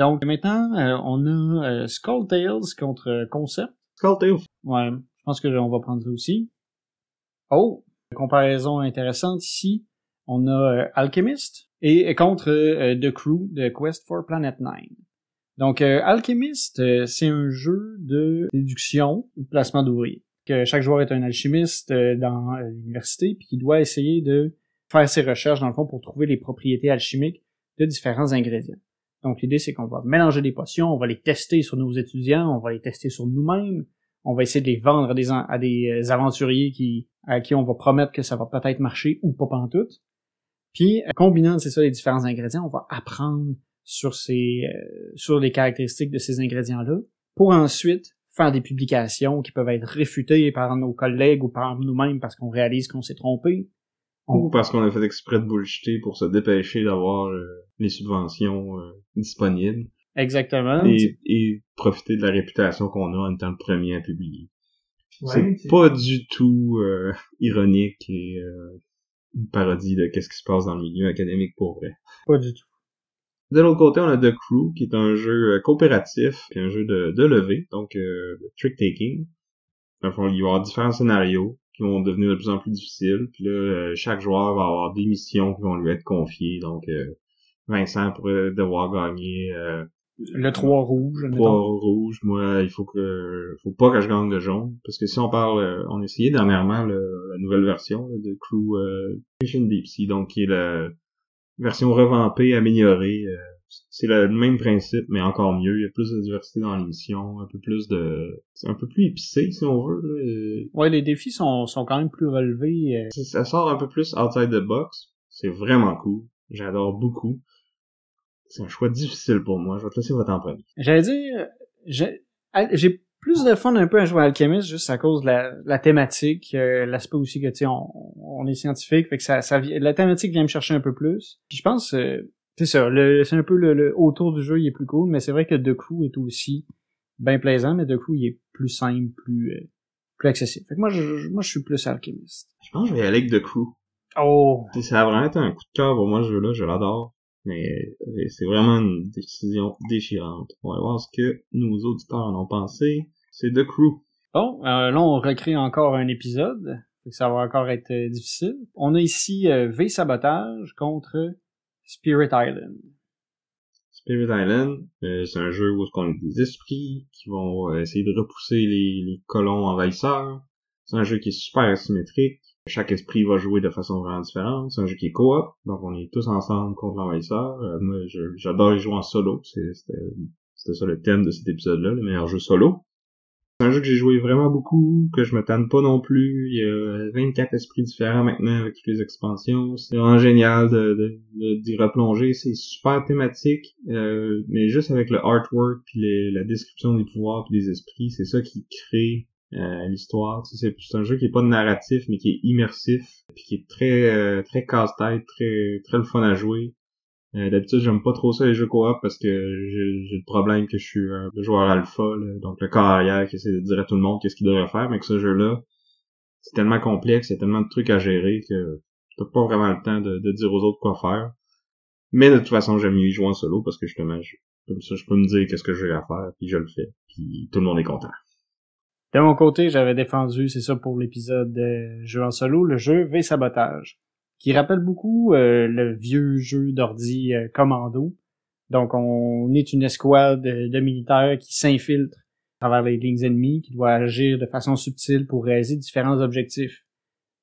Donc maintenant, euh, on a euh, Skull Tales contre euh, Concept. Skull Tales. Ouais, je pense que on va prendre ça aussi. Oh, comparaison intéressante ici. On a Alchemist et contre The Crew de Quest for Planet 9. Donc, Alchemist, c'est un jeu de déduction, placement d'ouvriers. Que chaque joueur est un alchimiste dans l'université, puis qui doit essayer de faire ses recherches, dans le fond, pour trouver les propriétés alchimiques de différents ingrédients. Donc l'idée, c'est qu'on va mélanger des potions, on va les tester sur nos étudiants, on va les tester sur nous-mêmes, on va essayer de les vendre à des, à des euh, aventuriers qui, à qui on va promettre que ça va peut-être marcher ou pas pantoute. Puis, euh, combinant, c'est ça, les différents ingrédients, on va apprendre sur ces, euh, sur les caractéristiques de ces ingrédients-là, pour ensuite faire des publications qui peuvent être réfutées par nos collègues ou par nous-mêmes parce qu'on réalise qu'on s'est trompé, ou parce qu'on a fait exprès de bullshiter pour se dépêcher d'avoir euh, les subventions euh, disponibles. Exactement. Et, profiter de la réputation qu'on a en étant le premier à publier. c'est pas du tout euh, ironique et une parodie de qu'est-ce qui se passe dans le milieu académique pour vrai. Pas du tout. De l'autre côté, on a The Crew, qui est un jeu coopératif, un jeu de, de levée, donc de trick-taking. Dans le il va y avoir différents scénarios qui vont devenir de plus en plus difficiles. Puis là, euh, chaque joueur va avoir des missions qui vont lui être confiées. Donc, euh, Vincent pourrait devoir gagner euh, le 3 rouge. Le 3 rouge. Moi, il faut que faut pas que je gagne le jaune. Parce que si on parle, on a essayé dernièrement la nouvelle version de Crew Mission Deep Sea, donc qui est la version revampée, améliorée c'est le même principe, mais encore mieux. Il y a plus de diversité dans l'émission, un peu plus de... C'est un peu plus épicé, si on veut. Là. Ouais, les défis sont, sont quand même plus relevés. Euh. Ça sort un peu plus outside the box. C'est vraiment cool. J'adore beaucoup. C'est un choix difficile pour moi. Je vais te laisser votre en premier. J'allais dire... J'ai plus de fun un peu à jouer à Alchemist juste à cause de la, la thématique, euh, l'aspect aussi que tu sais on, on, est scientifique, fait que ça, ça la thématique vient me chercher un peu plus. Puis je pense euh, c'est ça, c'est un peu le, autour du jeu, il est plus cool, mais c'est vrai que The Crew est aussi bien plaisant, mais The Crew, il est plus simple, plus, euh, plus accessible. Fait que moi, je, moi, je suis plus alchimiste. Je pense que je vais aller avec The Crew. Oh! Ça a vraiment été un coup de cœur pour moi, ce jeu-là, je l'adore. Mais euh, c'est vraiment une décision déchirante. On va voir ce que nos auditeurs en ont pensé. C'est The Crew. Bon, euh, là, on recrée encore un épisode. Ça va encore être difficile. On a ici V Sabotage contre Spirit Island. Spirit Island, euh, c'est un jeu où on a des esprits qui vont euh, essayer de repousser les, les colons envahisseurs. C'est un jeu qui est super asymétrique. Chaque esprit va jouer de façon vraiment différente. C'est un jeu qui est coop, donc on est tous ensemble contre l'envahisseur. Euh, moi, j'adore jouer en solo. C'était ça le thème de cet épisode-là, le meilleur jeu solo. C'est un jeu que j'ai joué vraiment beaucoup, que je me tanne pas non plus. Il y a 24 esprits différents maintenant avec toutes les expansions. C'est vraiment génial d'y replonger. C'est super thématique, euh, mais juste avec le artwork puis la description des pouvoirs puis des esprits, c'est ça qui crée euh, l'histoire. C'est, c'est un jeu qui est pas narratif, mais qui est immersif, puis qui est très euh, très casse-tête, très très le fun à jouer. Euh, d'habitude, j'aime pas trop ça les jeux coop parce que j'ai le problème que je suis un joueur alpha, donc le corps arrière qui essaie de dire à tout le monde qu'est-ce qu'il devrait faire, mais que ce jeu-là, c'est tellement complexe, il y a tellement de trucs à gérer que t'as pas vraiment le temps de, dire aux autres quoi faire. Mais de toute façon, j'aime mieux y jouer en solo parce que justement, je, comme ça, je peux me dire qu'est-ce que j'ai à faire, puis je le fais, puis tout le monde est content. De mon côté, j'avais défendu, c'est ça pour l'épisode de jeu en solo, le jeu V-Sabotage qui rappelle beaucoup euh, le vieux jeu d'ordi euh, Commando. Donc, on est une escouade de, militaires qui s'infiltrent à travers les lignes ennemies, qui doit agir de façon subtile pour réaliser différents objectifs.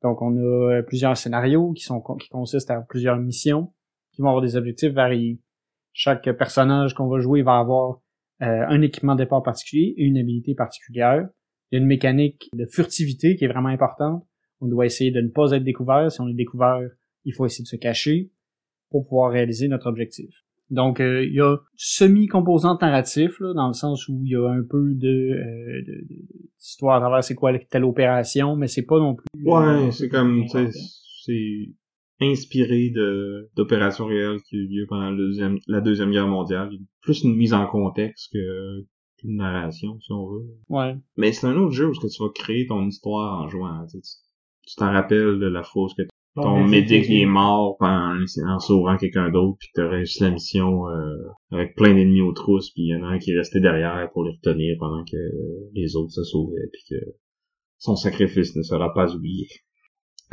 Donc, on a euh, plusieurs scénarios qui sont qui consistent à plusieurs missions, qui vont avoir des objectifs variés. Chaque personnage qu'on va jouer va avoir un équipement de départ particulier et une habilité particulière. Il y a une mécanique de furtivité qui est vraiment importante on doit essayer de ne pas être découvert. Si on est découvert, il faut essayer de se cacher pour pouvoir réaliser notre objectif. Donc, euh, il y a semi-composante narratif, là, dans le sens où il y a un peu de, euh, d'histoire à travers c'est quoi telle opération, mais c'est pas non plus... Ouais, c'est comme, c'est inspiré de d'opérations réelles qui ont eu lieu pendant la deuxième, la deuxième guerre mondiale. Plus une mise en contexte que qu'une narration, si on veut. Ouais. Mais c'est un autre jeu où tu vas créer ton histoire en jouant tu t'en rappelles de la fausse que ton médic est mort en, en sauvant quelqu'un d'autre puis que t'as réussi la mission euh, avec plein d'ennemis aux trousses puis il y en a un qui est resté derrière pour les retenir pendant que les autres se sauvaient puis que son sacrifice ne sera pas oublié.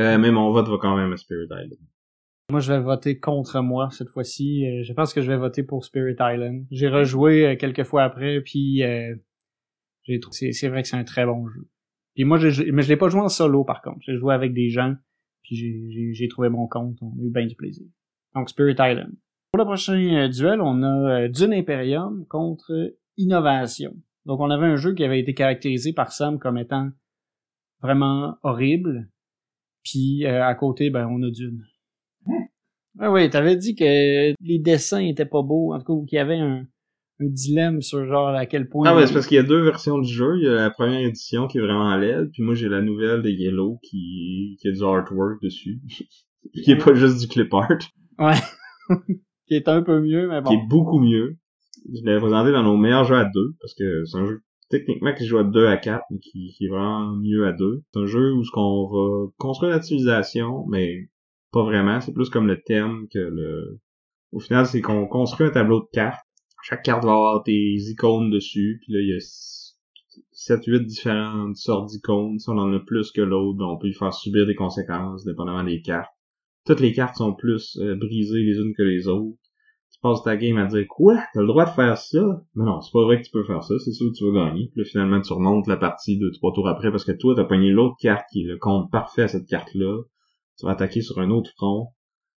Euh, mais mon vote va quand même à Spirit Island. Moi, je vais voter contre moi cette fois-ci. Euh, je pense que je vais voter pour Spirit Island. J'ai rejoué euh, quelques fois après, puis euh, j'ai trouvé c'est vrai que c'est un très bon jeu. Puis moi, je, mais je l'ai pas joué en solo par contre. J'ai joué avec des gens, puis j'ai trouvé mon compte. On a eu bien du plaisir. Donc Spirit Island. Pour le prochain duel, on a Dune Imperium contre Innovation. Donc on avait un jeu qui avait été caractérisé par Sam comme étant vraiment horrible. Puis à côté, ben on a Dune. Ah oui, t'avais dit que les dessins étaient pas beaux, en tout cas, qu'il y avait un, un dilemme sur genre à quel point. Ah ouais, c'est parce qu'il y a deux versions du jeu. Il y a la première édition qui est vraiment laide, puis moi j'ai la nouvelle de Yellow qui, qui a du artwork dessus. qui est pas juste du clip art. Ouais. qui est un peu mieux, mais bon. Qui est beaucoup mieux. Je l'ai présenté dans nos meilleurs jeux à deux, parce que c'est un jeu techniquement qui joue à deux à quatre, mais qui, qui est vraiment mieux à deux. C'est un jeu où ce qu'on va construire la civilisation, mais pas vraiment. C'est plus comme le thème que le... Au final, c'est qu'on construit un tableau de cartes. Chaque carte va avoir des icônes dessus. Puis là, il y a 7-8 différentes sortes d'icônes. Si on en a plus que l'autre, ben, on peut y faire subir des conséquences, dépendamment des cartes. Toutes les cartes sont plus euh, brisées les unes que les autres. Tu passes ta game à dire quoi? T'as le droit de faire ça? Mais non, c'est pas vrai que tu peux faire ça, c'est sûr que tu vas gagner. Puis là, finalement, tu remontes la partie deux, trois tours après parce que toi, t'as pogné l'autre carte qui est le compte parfait à cette carte-là tu vas attaquer sur un autre front.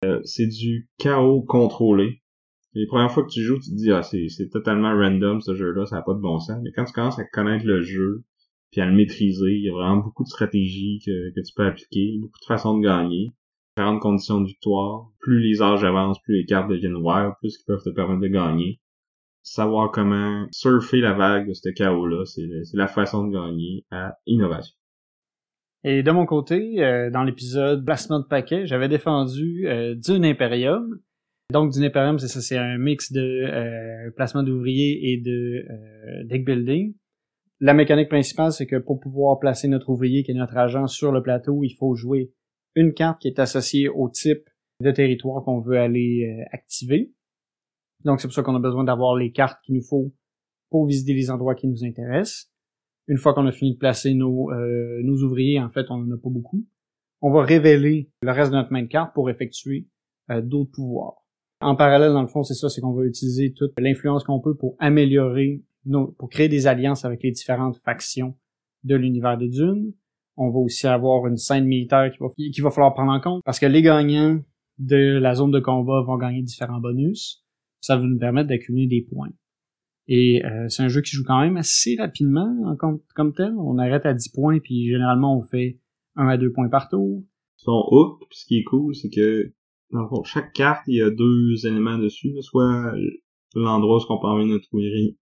Euh, c'est du chaos contrôlé. Les premières fois que tu joues, tu te dis ah c'est, c'est totalement random ce jeu-là, ça n'a pas de bon sens. Mais quand tu commences à connaître le jeu, puis à le maîtriser, il y a vraiment beaucoup de stratégies que, que tu peux appliquer, beaucoup de façons de gagner, différentes conditions de victoire. Plus les âges avancent, plus les cartes deviennent wild, plus ils peuvent te permettre de gagner. Savoir comment surfer la vague de ce chaos-là, c'est, c'est la façon de gagner à innovation. Et de mon côté, euh, dans l'épisode Placement de paquet, j'avais défendu euh, Dune Imperium. Donc Dune Imperium, c'est ça, c'est un mix de euh, placement d'ouvriers et de euh, deck building. La mécanique principale, c'est que pour pouvoir placer notre ouvrier, qui est notre agent, sur le plateau, il faut jouer une carte qui est associée au type de territoire qu'on veut aller activer. Donc c'est pour ça qu'on a besoin d'avoir les cartes qu'il nous faut pour visiter les endroits qui nous intéressent une fois qu'on a fini de placer nos, euh, ouvriers, en fait, on n'en a pas beaucoup, on va révéler le reste de notre main de carte pour effectuer euh, d'autres pouvoirs. En parallèle, dans le fond, c'est ça, c'est qu'on va utiliser toute l'influence qu'on peut pour améliorer, nos, pour créer des alliances avec les différentes factions de l'univers de Dune. On va aussi avoir une scène militaire qu'il va, qu'il va falloir prendre en compte parce que les gagnants de la zone de combat vont gagner différents bonus. Ça va nous permettre d'accumuler des points. Et euh, c'est un jeu qui joue quand même assez rapidement en comme, tel. On arrête à 10 points, puis généralement on fait 1 à 2 points par tour. Son hook, puis ce qui est cool, c'est que dans le fond, chaque carte, il y a deux éléments dessus. Soit l'endroit où on peut envoyer notre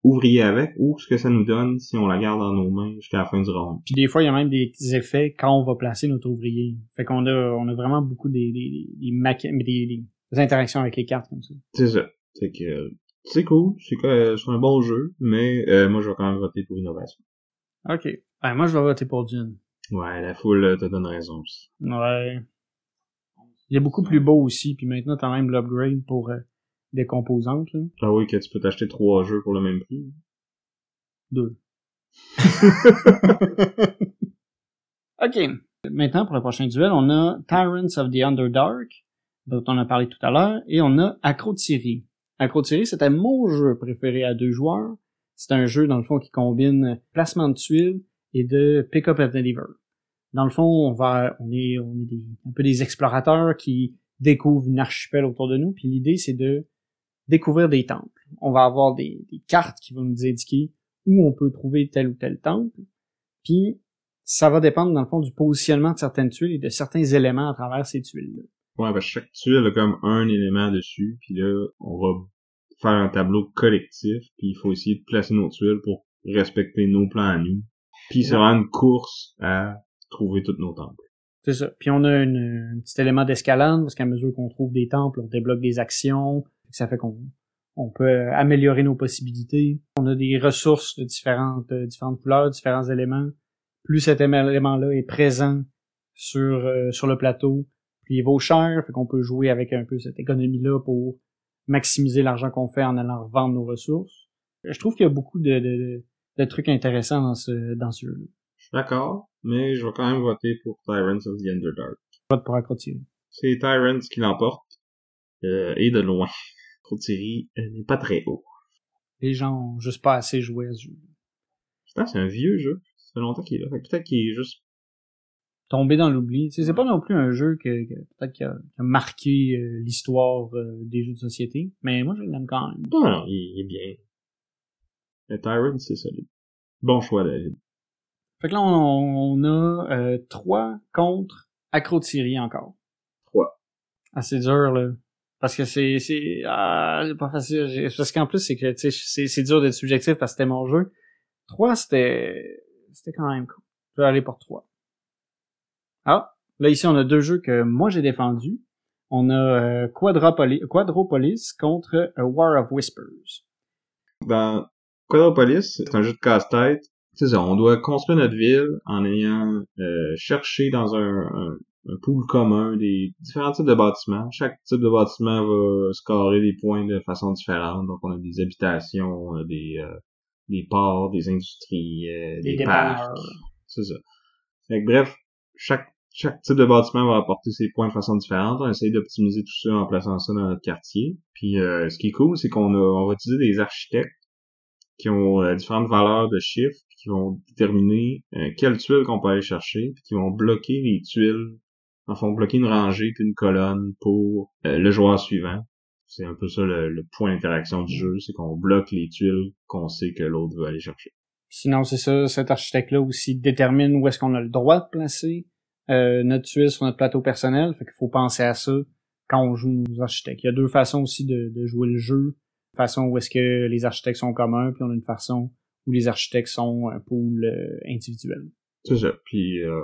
ouvrier, avec, ou ce que ça nous donne si on la garde dans nos mains jusqu'à la fin du round. Puis des fois, il y a même des effets quand on va placer notre ouvrier. Fait qu'on a, on a vraiment beaucoup des, des, des, des interactions avec les cartes comme ça. C'est ça. C'est que c'est cool, c'est un bon jeu, mais euh, moi je vais quand même voter pour Innovation. Ok. Ben, moi je vais voter pour Dune. Ouais, la foule euh, te donne raison aussi. Ouais. Il est beaucoup plus beau aussi, puis maintenant t'as même l'upgrade pour euh, des composantes. Là. Ah oui, que tu peux t'acheter trois jeux pour le même prix. Deux. ok. Maintenant, pour le prochain duel, on a Tyrants of the Underdark, dont on a parlé tout à l'heure, et on a Acro de Syrie. Acro-Thierry, c'était mon jeu préféré à deux joueurs. C'est un jeu, dans le fond, qui combine placement de tuiles et de pick-up and deliver. Dans le fond, on va, on est, on est des, un peu des explorateurs qui découvrent une archipel autour de nous. Puis l'idée, c'est de découvrir des temples. On va avoir des, des, cartes qui vont nous indiquer où on peut trouver tel ou tel temple. Puis ça va dépendre, dans le fond, du positionnement de certaines tuiles et de certains éléments à travers ces tuiles-là. Ouais, ben chaque tuile a comme un élément dessus, puis là, on va faire un tableau collectif, puis il faut essayer de placer nos tuiles pour respecter nos plans à nous. Puis c'est vraiment une course à trouver tous nos temples. C'est ça. Puis on a un petit élément d'escalade, parce qu'à mesure qu'on trouve des temples, on débloque des actions, ça fait qu'on on peut améliorer nos possibilités. On a des ressources de différentes, différentes couleurs, différents éléments. Plus cet élément-là est présent sur, euh, sur le plateau, puis il vaut cher, fait qu'on peut jouer avec un peu cette économie-là pour maximiser l'argent qu'on fait en allant revendre nos ressources. Je trouve qu'il y a beaucoup de, de, de, trucs intéressants dans ce, dans ce jeu-là. Je suis d'accord, mais je vais quand même voter pour Tyrants of the Underdark. Vote pour Acrotier. C'est Tyrants qui l'emporte. Euh, et de loin. Côte-Série n'est pas très haut. Les gens ont juste pas assez joué à ce jeu. Putain, c'est un vieux jeu. Ça fait longtemps qu'il est là. Peut-être qu'il est juste tombé dans l'oubli. C'est pas non plus un jeu que, que peut-être qui a, a marqué euh, l'histoire euh, des jeux de société, mais moi je l'aime quand même. Non, non, il, il est bien. Le Tyrant, c'est solide. Bon choix, David. Fait que là, on, on a euh, trois contre Accro de Syrie encore. Trois. Ah, c'est dur, là. Parce que c'est, c'est, ah, pas facile. Parce qu'en plus, c'est que, tu sais, c'est, c'est dur d'être subjectif parce que c'était mon jeu. Trois, c'était, c'était quand même cool. Je vais aller pour trois. Ah, là, ici, on a deux jeux que moi, j'ai défendus. On a euh, Quadropoli- Quadropolis contre A War of Whispers. Dans Quadropolis, c'est un jeu de casse-tête. C'est ça, on doit construire notre ville en ayant euh, cherché dans un, un, un pool commun des différents types de bâtiments. Chaque type de bâtiment va scorer des points de façon différente. Donc on a des habitations, on a des, euh, des ports, des industries, euh, Des des, parcs. C'est ça. Fait que bref, chaque chaque type de bâtiment va apporter ses points de façon différente. On essaye d'optimiser tout ça en plaçant ça dans notre quartier. Puis euh, ce qui est cool, c'est qu'on on va utiliser des architectes qui ont euh, différentes valeurs de chiffres, qui vont déterminer euh, quelles tuiles qu'on peut aller chercher, puis qui vont bloquer les tuiles, en font bloquer une rangée puis une colonne pour euh, le joueur suivant. C'est un peu ça le, le point d'interaction du jeu, c'est qu'on bloque les tuiles qu'on sait que l'autre veut aller chercher. Sinon, c'est ça, cet architecte-là aussi détermine où est-ce qu'on a le droit de placer euh, notre tuile sur notre plateau personnel. Fait qu'il faut penser à ça quand on joue nos architectes. Il y a deux façons aussi de, de jouer le jeu. Une façon où est-ce que les architectes sont communs, puis on a une façon où les architectes sont un pool euh, individuel. C'est ça. Puis euh,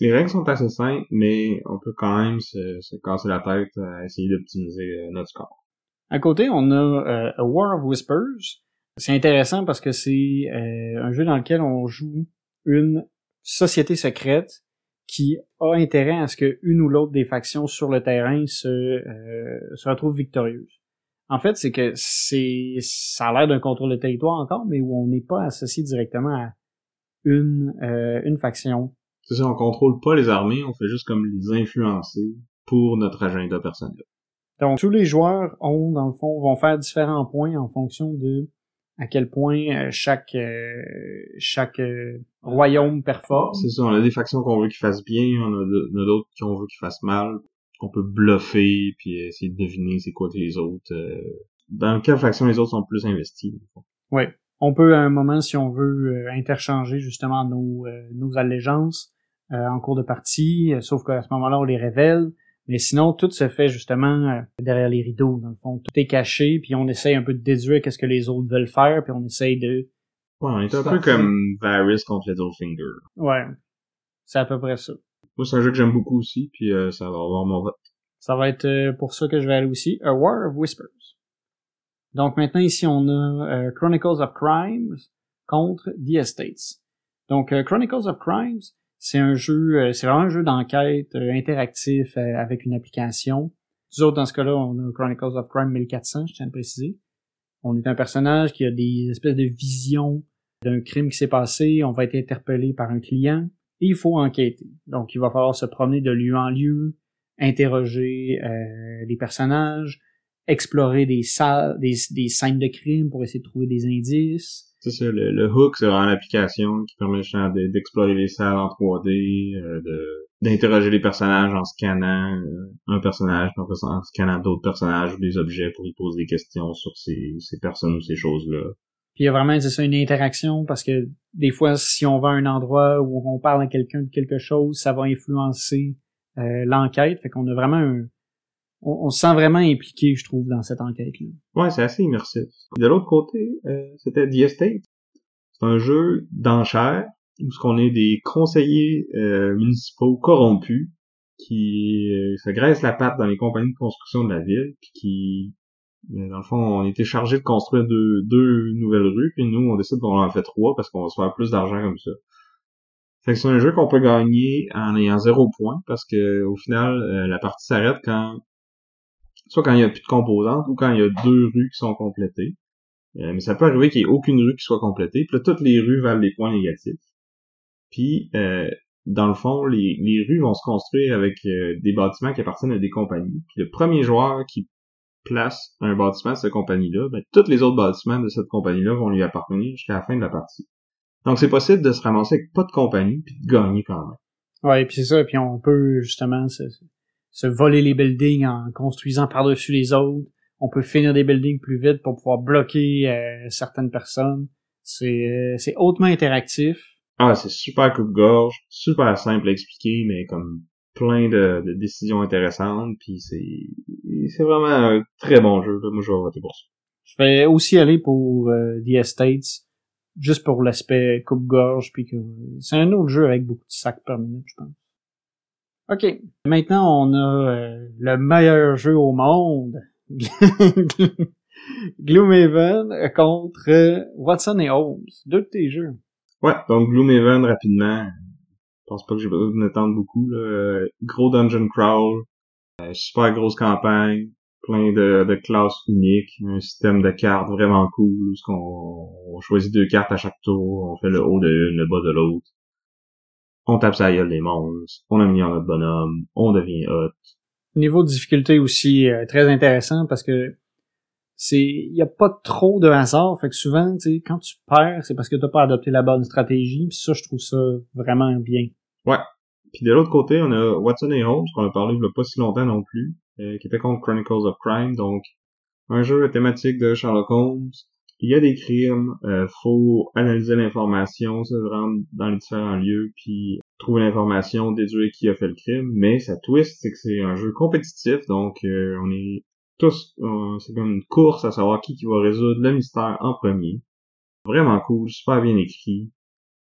les règles sont assez simples, mais on peut quand même se, se casser la tête à essayer d'optimiser euh, notre score. À côté, on a euh, A War of Whispers. C'est intéressant parce que c'est euh, un jeu dans lequel on joue une société secrète qui a intérêt à ce que une ou l'autre des factions sur le terrain se, euh, se retrouve victorieuse. En fait, c'est que c'est ça a l'air d'un contrôle de territoire encore, mais où on n'est pas associé directement à une euh, une faction. C'est ça, on contrôle pas les armées, on fait juste comme les influencer pour notre agenda personnel. Donc tous les joueurs ont dans le fond vont faire différents points en fonction de à quel point euh, chaque euh, chaque euh, royaume performe. C'est ça, on a des factions qu'on veut qu'ils fassent bien, on a d'autres qu'on veut qu'ils fassent mal, qu'on peut bluffer puis essayer de deviner c'est quoi que les autres. Dans quelle faction les autres sont plus investis. Ouais. On peut à un moment, si on veut, interchanger justement nos, nos allégeances en cours de partie, sauf qu'à ce moment-là, on les révèle. Mais sinon, tout se fait justement euh, derrière les rideaux, dans le fond. Tout est caché, puis on essaye un peu de déduire qu'est-ce que les autres veulent faire, puis on essaye de... Ouais, on est un peu comme Varys contre Littlefinger. Ouais, c'est à peu près ça. Moi, c'est un jeu que j'aime beaucoup aussi, puis euh, ça va avoir mon vote. Ça va être euh, pour ça que je vais aller aussi. A War of Whispers. Donc maintenant ici on a euh, Chronicles of Crimes contre The Estates. Donc Chronicles of Crimes, c'est un jeu, euh, c'est vraiment un jeu d'enquête euh, interactif euh, avec une application. Nous autres dans ce cas-là, on a Chronicles of Crime 1400, je tiens à le préciser. On est un personnage qui a des espèces de visions d'un crime qui s'est passé. On va être interpellé par un client et il faut enquêter. Donc il va falloir se promener de lieu en lieu, interroger euh, les personnages, explorer des salles, des, des scènes de crime pour essayer de trouver des indices. C'est ça, le, le hook, c'est vraiment l'application qui permet justement de- d'explorer les salles en 3D, euh, de d'interroger les personnages en scannant euh, un personnage, puis en scannant d'autres personnages ou des objets pour y poser des questions sur ces, ces personnes ou ces choses-là. Puis il y a vraiment c'est ça, une interaction parce que des fois, si on va à un endroit où on parle à quelqu'un de quelque chose, ça va influencer euh, l'enquête. Fait qu'on a vraiment un... On, on se sent vraiment impliqué, je trouve, dans cette enquête-là. Ouais, c'est assez immersif. De l'autre côté, euh, c'était The Estate. C'est un jeu d'enchères où ce qu'on est des conseillers euh, municipaux corrompus qui euh, se graissent la patte dans les compagnies de construction de la ville, puis qui, euh, dans le fond, on était chargé de construire deux, deux nouvelles rues, puis nous, on décide qu'on en fait trois parce qu'on va se faire plus d'argent comme ça. Fait que c'est un jeu qu'on peut gagner en ayant zéro point, parce que au final, euh, la partie s'arrête quand soit quand il y a plus de composantes ou quand il y a deux rues qui sont complétées. Euh, mais ça peut arriver qu'il n'y ait aucune rue qui soit complétée. Puis là, toutes les rues valent des points négatifs. Puis, euh, dans le fond, les, les rues vont se construire avec euh, des bâtiments qui appartiennent à des compagnies. Puis le premier joueur qui place un bâtiment de cette compagnie-là, ben, tous les autres bâtiments de cette compagnie-là vont lui appartenir jusqu'à la fin de la partie. Donc c'est possible de se ramasser avec pas de compagnie puis de gagner quand même. Ouais, puis c'est ça, puis on peut justement se, voler les buildings en construisant par-dessus les autres. On peut finir des buildings plus vite pour pouvoir bloquer euh, certaines personnes. C'est euh, c'est hautement interactif. Ah, c'est super coupe-gorge, super simple à expliquer, mais comme plein de, de décisions intéressantes, puis c'est c'est vraiment un très bon jeu. Moi, je vais voter pour ça. Je vais aussi aller pour euh, The Estates, juste pour l'aspect coupe-gorge, puis que c'est un autre jeu avec beaucoup de sacs par minute, je pense. OK. Maintenant, on a euh, le meilleur jeu au monde. Gloomhaven contre Watson et Holmes. Deux de tes jeux. Ouais, donc Gloomhaven, rapidement. Je pense pas que j'ai besoin de m'étendre beaucoup. Là. Euh, gros dungeon crawl. Euh, super grosse campagne. Plein de, de classes uniques. Un système de cartes vraiment cool. Où on, on choisit deux cartes à chaque tour. On fait le haut de une, le bas de l'autre on tape sa gueule des monstres, on améliore notre bonhomme, on devient hot. Niveau de difficulté aussi euh, très intéressant parce que c'est il y a pas trop de hasard, fait que souvent tu sais quand tu perds, c'est parce que t'as pas adopté la bonne stratégie, pis ça je trouve ça vraiment bien. Ouais. Puis de l'autre côté, on a Watson et Holmes qu'on a parlé il y a pas si longtemps non plus, euh, qui était contre Chronicles of Crime, donc un jeu thématique de Sherlock Holmes il y a des crimes, euh, faut analyser l'information, se rendre dans les différents lieux, puis trouver l'information, déduire qui a fait le crime. Mais sa twist, c'est que c'est un jeu compétitif, donc euh, on est tous, c'est comme une course à savoir qui qui va résoudre le mystère en premier. Vraiment cool, super bien écrit.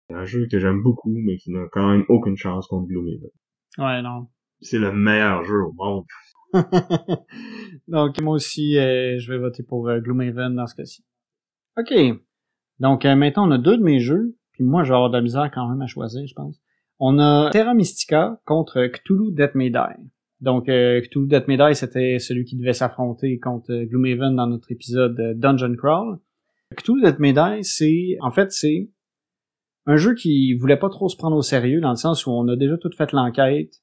C'est un jeu que j'aime beaucoup, mais qui n'a quand même aucune chance contre Gloomhaven. Ouais, non. C'est le meilleur jeu au monde. donc moi aussi, euh, je vais voter pour Gloomhaven dans ce cas-ci. OK. Donc euh, maintenant, on a deux de mes jeux, puis moi, je vais avoir de la misère quand même à choisir, je pense. On a Terra Mystica contre Cthulhu Death May. Donc, euh, Cthulhu Death c'était celui qui devait s'affronter contre euh, Gloomhaven dans notre épisode Dungeon Crawl. Cthulhu Death May c'est... En fait, c'est un jeu qui voulait pas trop se prendre au sérieux, dans le sens où on a déjà tout fait l'enquête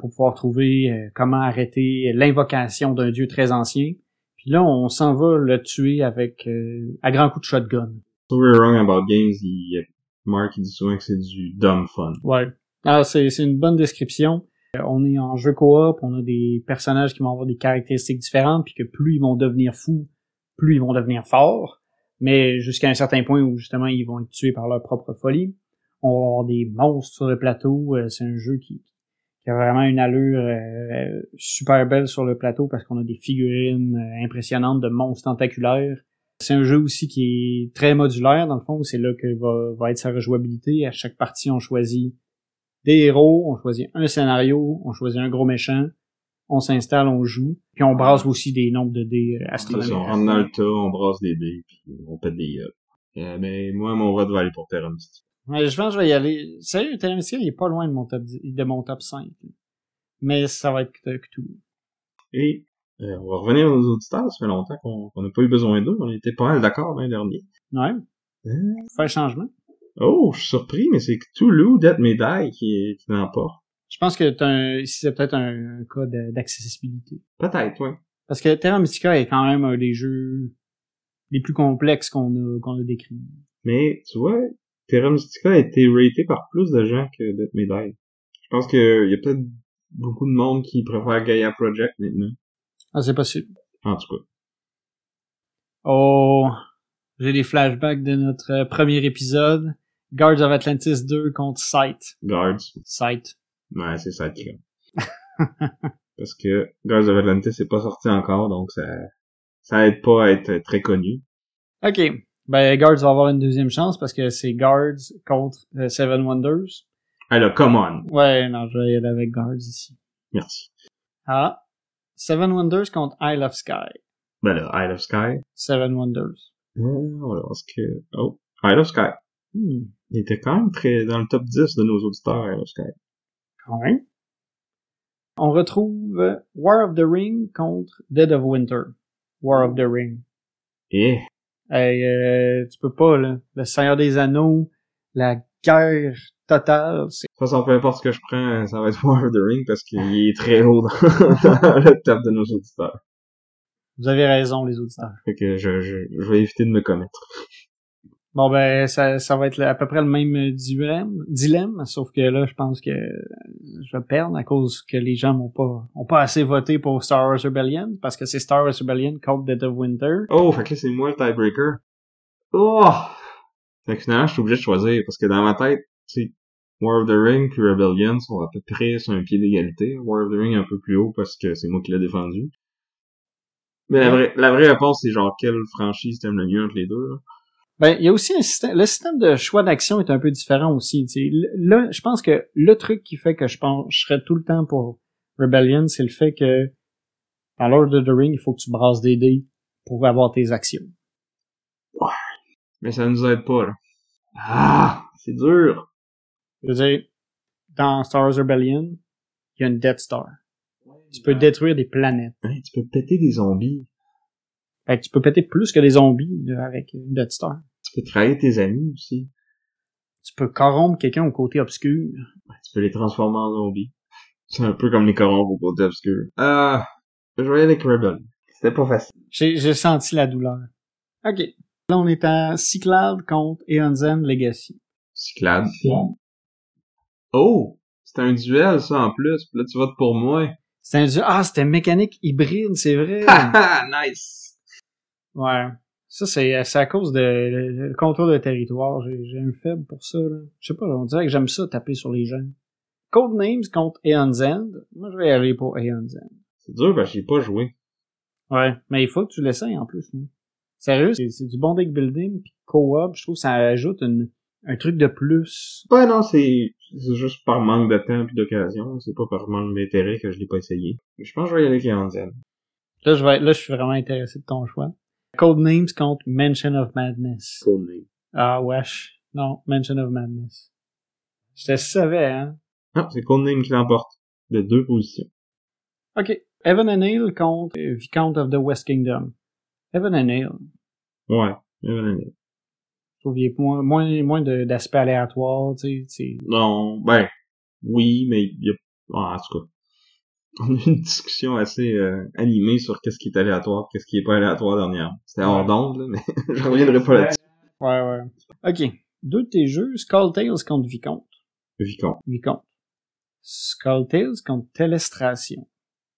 pour pouvoir trouver comment arrêter l'invocation d'un dieu très ancien là, on s'en va le tuer avec euh, à grand coup de shotgun. Mark il dit souvent que c'est du dumb fun. Ouais. Alors c'est une bonne description. Euh, on est en jeu coop, on a des personnages qui vont avoir des caractéristiques différentes, puis que plus ils vont devenir fous, plus ils vont devenir forts. Mais jusqu'à un certain point où justement ils vont être tués par leur propre folie. On va avoir des monstres sur le plateau. Euh, c'est un jeu qui, y a vraiment une allure euh, super belle sur le plateau parce qu'on a des figurines impressionnantes de monstres tentaculaires. C'est un jeu aussi qui est très modulaire dans le fond, c'est là que va, va être sa rejouabilité. À chaque partie, on choisit des héros, on choisit un scénario, on choisit un gros méchant, on s'installe, on joue, puis on brasse aussi des nombres de dés euh, astronomiques. On rentre dans le tas, on brasse des dés, puis on pète des euh, mais moi, mon vote va aller pour Terra Mystica. Ouais, je pense que je vais y aller. Sérieux, Terra il est pas loin de mon top, de mon top 5. Mais ça va être Cthulhu. Et euh, on va revenir aux auditeurs. Ça fait longtemps qu'on n'a pas eu besoin d'eux. On était pas mal d'accord l'an dernier. Ouais. Euh... Faire changement. Oh, je suis surpris, mais c'est Death May Die qui, qui l'emporte. Je pense que un, c'est peut-être un, cas d'accessibilité. Peut-être, oui. Parce que Terra Mystica est quand même un des jeux les plus complexes qu'on a, qu'on a décrits. Mais, tu vois, Terra Mystica a été raté par plus de gens que May Die. Je pense qu'il y a peut-être beaucoup de monde qui préfère Gaia Project maintenant. Ah, c'est possible. En tout cas. Oh, j'ai des flashbacks de notre euh, premier épisode. Guards of Atlantis 2 contre Sight. Guards. Sight. Ouais, c'est Sight qui Parce que Guards of Atlantis n'est pas sorti encore, donc ça, ça aide pas à être très connu. Ok. Ben, Guards va avoir une deuxième chance parce que c'est Guards contre euh, Seven Wonders. Alors, come on. Ouais, non, je vais y aller avec Guards ici. Merci. Ah. Seven Wonders contre Isle of Sky. Ben là, Isle of Sky. Seven Wonders. Euh, que... Oh, Isle of Sky. Hmm. Il était quand même très dans le top 10 de nos auditeurs, Isle of Sky. Quand même. On retrouve War of the Ring contre Dead of Winter. War of the Ring. Eh. Hey, euh, tu peux pas, là. Le Seigneur des Anneaux, la guerre totale. C'est... De toute façon, peu importe ce que je prends, ça va être War of the Ring parce qu'il est très haut dans, le top de nos auditeurs. Vous avez raison, les auditeurs. Fait que je, je, je vais éviter de me commettre. Bon ben ça, ça va être à peu près le même dilemme, dilemme, sauf que là je pense que je vais perdre à cause que les gens n'ont pas ont pas assez voté pour Star Wars Rebellion parce que c'est Star Wars Rebellion contre Dead of Winter. Oh, fait que là, c'est moi le tiebreaker. Oh! Fait que finalement, je suis obligé de choisir parce que dans ma tête, sais, War of the Ring puis Rebellion sont à peu près sur un pied d'égalité. War of the Ring un peu plus haut parce que c'est moi qui l'ai défendu. Mais la vraie, la vraie réponse, c'est genre quelle franchise t'aimes le mieux entre les deux, là? Ben il y a aussi un système le système de choix d'action est un peu différent aussi. Là, je pense que le truc qui fait que je serais tout le temps pour Rebellion, c'est le fait que dans Lord of the Ring, il faut que tu brasses des dés pour avoir tes actions. Mais ça nous aide pas, là. Ah! C'est dur! Je veux dire, dans Star Wars Rebellion, il y a une Death Star. Tu peux détruire des planètes. Hein, tu peux péter des zombies. Fait que tu peux péter plus que des zombies là, avec une Death Star. Tu peux trahir tes amis aussi. Tu peux corrompre quelqu'un au côté obscur. Tu peux les transformer en zombies. C'est un peu comme les corrompre au côté obscur. Ah! je aller avec Rebel. C'était pas facile. J'ai senti la douleur. OK. Là, on est à Cyclade contre Eon's End Legacy. Cyclade. Oh! C'était un duel, ça, en plus. Puis là, tu votes pour moi. C'est un jeu... Ah, c'était mécanique hybride, c'est vrai. Ah, nice! ouais. Ça, c'est à cause de le, le contrôle de territoire. J'ai un faible pour ça. Là. Je sais pas, on dirait que j'aime ça taper sur les gens. Codenames contre Eon's End. Moi, je vais aller pour Eon's End. C'est dur parce que j'ai pas joué. Ouais, mais il faut que tu l'essayes en plus. là. Sérieux, c'est c'est du bon deck building puis co-op, je trouve que ça ajoute une, un truc de plus. Ouais, non, c'est juste par manque de temps puis d'occasion. C'est pas par manque d'intérêt que je l'ai pas essayé. Je pense que je vais y aller avec Yanzen. Là, je vais là, je suis vraiment intéressé de ton choix. Codenames contre Mansion of Madness. Cool name. Ah wesh. Non, Mansion of Madness. Je te savais, hein? Ah, c'est Codename qui l'emporte. De deux positions. Ok. Evan and Hale contre Viscount of the West Kingdom. Evan and Hale. Ouais. Evan Je trouve qu'il y a moins, moins, moins de- d'aspect aléatoire, tu sais, Non, ben, oui, mais il y a... ah, en tout cas, on a eu une discussion assez euh, animée sur qu'est-ce qui est aléatoire, qu'est-ce qui est pas aléatoire dernièrement. C'était hors Ouais. d'onde, là, mais je reviendrai pas là-dessus. Ouais, ouais. Ok. Deux de tes jeux, Skull Tales contre Vicomte. Vicomte, Vicomte. Skull Tales contre Telestration.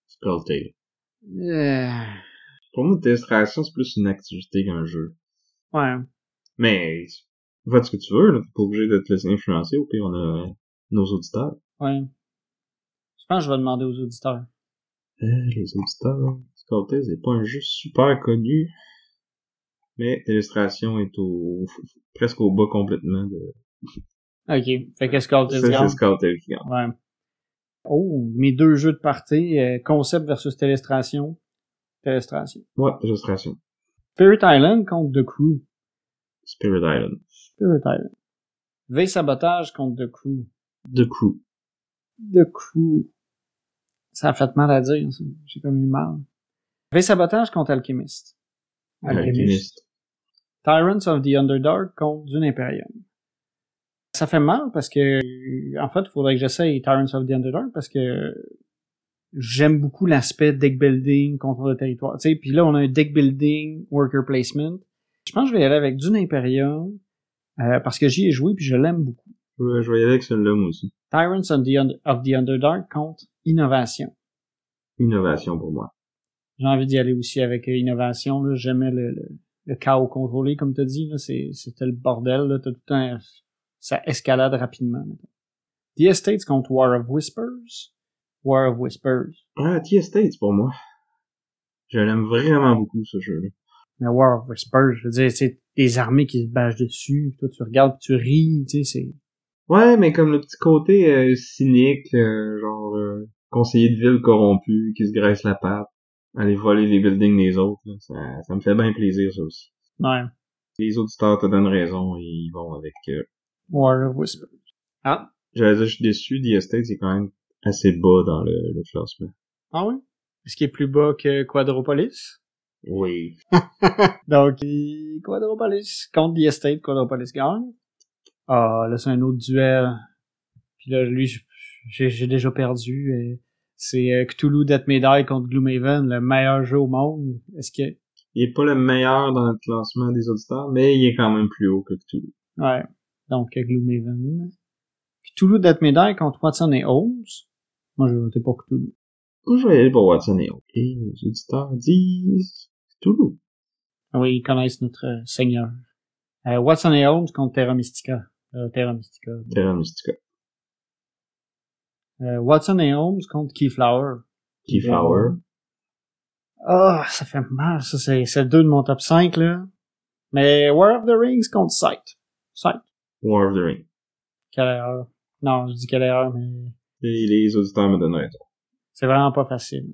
Skulltail. Euh, Pour moi, Télestration, c'est plus une activité qu'un jeu. ouais. Mais, fais ce que tu veux, là, t'es pas obligé de te laisser influencer, au pire, on a nos auditeurs. Ouais. Je pense que je vais demander aux auditeurs. Euh, les auditeurs, Skulltail, c'est pas un jeu super connu, mais Télestration est au, presque au bas complètement de, Ok. Fait que c'est gagne. Skulltail qui gagne. Ouais. Oh, mes deux jeux de partie, euh, Concept versus Telestration. Telestration. Ouais, Télestration. Spirit Island contre The Crew. Spirit Island. Spirit Island. V Sabotage contre The Crew. The Crew. The Crew. Ça a fait mal à dire, ça. J'ai comme eu mal. V Sabotage contre Alchemist. Alchemist. Tyrants of the Underdark contre Dune Imperium. Ça fait mal parce que, en fait, il faudrait que j'essaye Tyrants of the Underdark parce que j'aime beaucoup l'aspect deck building, contrôle de territoire. Tu sais, puis là, on a un deck building, worker placement. Je pense que je vais y aller avec Dune Imperium euh, parce que j'y ai joué puis je l'aime beaucoup. Ouais, je vais y aller avec celui-là, moi aussi. Tyrants of the, of the Underdark contre Innovation. Innovation pour moi. J'ai envie d'y aller aussi avec euh, Innovation. Là. J'aimais le, le, le chaos contrôlé, comme tu dit. Là. C'est, c'était le bordel. Là. T'as tout le temps... Ça escalade rapidement. mettons. The Estates contre War of Whispers. War of Whispers. Ah, T-Estates pour moi. Je l'aime vraiment beaucoup, ce jeu-là. Mais War of Whispers, je veux dire, c'est des armées qui se bâchent dessus. Toi, tu regardes, tu ris. Tu sais, c'est... Ouais, mais comme le petit côté euh, cynique, euh, genre euh, conseiller de ville corrompu qui se graisse la patte, aller voler les buildings des autres, là, ça, ça me fait bien plaisir ça aussi. Ouais. Les auditeurs te donnent raison et ils vont avec... Euh... War of Whispers. Ah. J'allais dire, je suis déçu, The Estates est quand même assez bas dans le, le classement. Ah oui? Est-ce qu'il est plus bas que Quadropolis? Oui. Donc, Quadropolis contre The Estate, Quadropolis gagne. Ah, là, c'est un autre duel. Puis là, lui, j'ai déjà perdu. et C'est euh, Cthulhu Death Die contre Gloomhaven, le meilleur jeu au monde. Est-ce que... Il est pas le meilleur dans notre classement des auditeurs, mais il est quand même plus haut que Cthulhu. Ouais. Donc, euh, Gloomhaven. Cthulhu Death Die contre Watson et Holmes. Moi, je vais voter pour Cthulhu. Je vais aller pour Watson et. Et les auditeurs disent Cthulhu. Ah Oui, ils connaissent notre euh, seigneur. Euh, Watson et Holmes contre Terra Mystica. Euh, Terra Mystica. Terra Mystica. Euh, Watson et Holmes contre Keyflower. Keyflower. Ah, ça fait mal, ça, c'est, deux de mon top 5, là. Mais War of the Rings contre Sight. Sight. War of the Ring. Quelle erreur. Non, je dis quelle erreur, mais Et les auditeurs me donnent raison. C'est vraiment pas facile.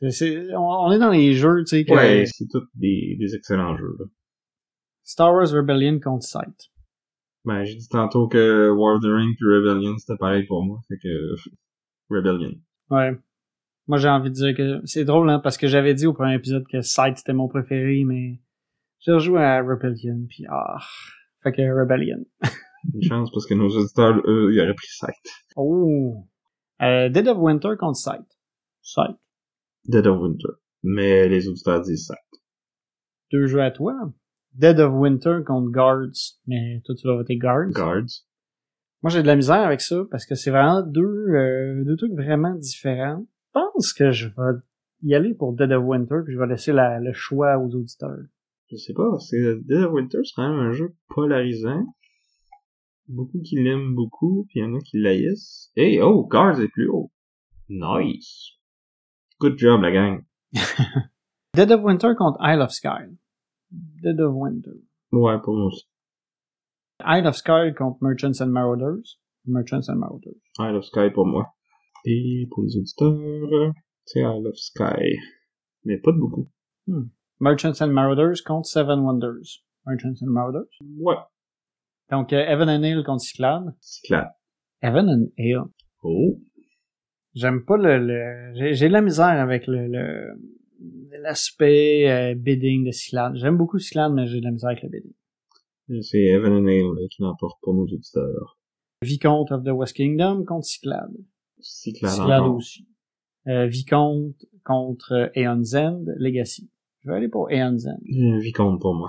C'est, c'est- on, on est dans les jeux, tu sais, que Ouais, c'est tous des, des excellents jeux, là. Star Wars Rebellion contre Sight. Ben, j'ai dit tantôt que War of the Ring puis Rebellion, c'était pareil pour moi. Fait que, Rebellion. Ouais. Moi, j'ai envie de dire que c'est drôle, hein, parce que j'avais dit au premier épisode que Sight c'était mon préféré, mais j'ai rejoué à Rebellion, puis ah, fait que Rebellion. Une chance parce que nos auditeurs, eux, ils auraient pris Sight. Oh! Euh, Dead of Winter contre Sight. Sight. Dead of Winter. Mais les auditeurs disent Sight. Deux jeux à toi. Dead of Winter contre Guards. Mais toi, tu vas voter Guards. Guards. Moi, j'ai de la misère avec ça parce que c'est vraiment deux, euh, deux trucs vraiment différents. Je pense que je vais y aller pour Dead of Winter puis je vais laisser la- le choix aux auditeurs. Je sais pas, parce que Dead of Winter, c'est quand même un jeu polarisant. Beaucoup qui l'aiment beaucoup, puis il y en a qui l'haïssent. Hey, oh, Guards est plus haut. Nice. Good job, la gang. Dead of Winter contre Isle of Sky. Dead of Winter. Ouais, pour moi aussi. Isle of Sky contre Merchants and Marauders. Merchants and Marauders. Isle of Sky pour moi. Et pour les auditeurs, c'est Isle of Sky. Mais pas de beaucoup. Merchants and Marauders contre Seven Wonders. Merchants and Marauders? Ouais. Donc, euh, Evan and Hill contre Cyclade. Cyclade. Evan and Hill. Oh. J'aime pas le, le j'ai, de la misère avec le, le l'aspect euh, bidding de Cyclade. J'aime beaucoup Cyclade, mais j'ai de la misère avec le bidding. C'est Evan and Hale qui l'emporte pour nos auditeurs. Vicomte of the West Kingdom contre Cyclade. Cyclade Cyclade aussi. Euh, Vicomte contre Aeon's End, Legacy. Je vais aller pour Aeon's End. Vicomte pour moi.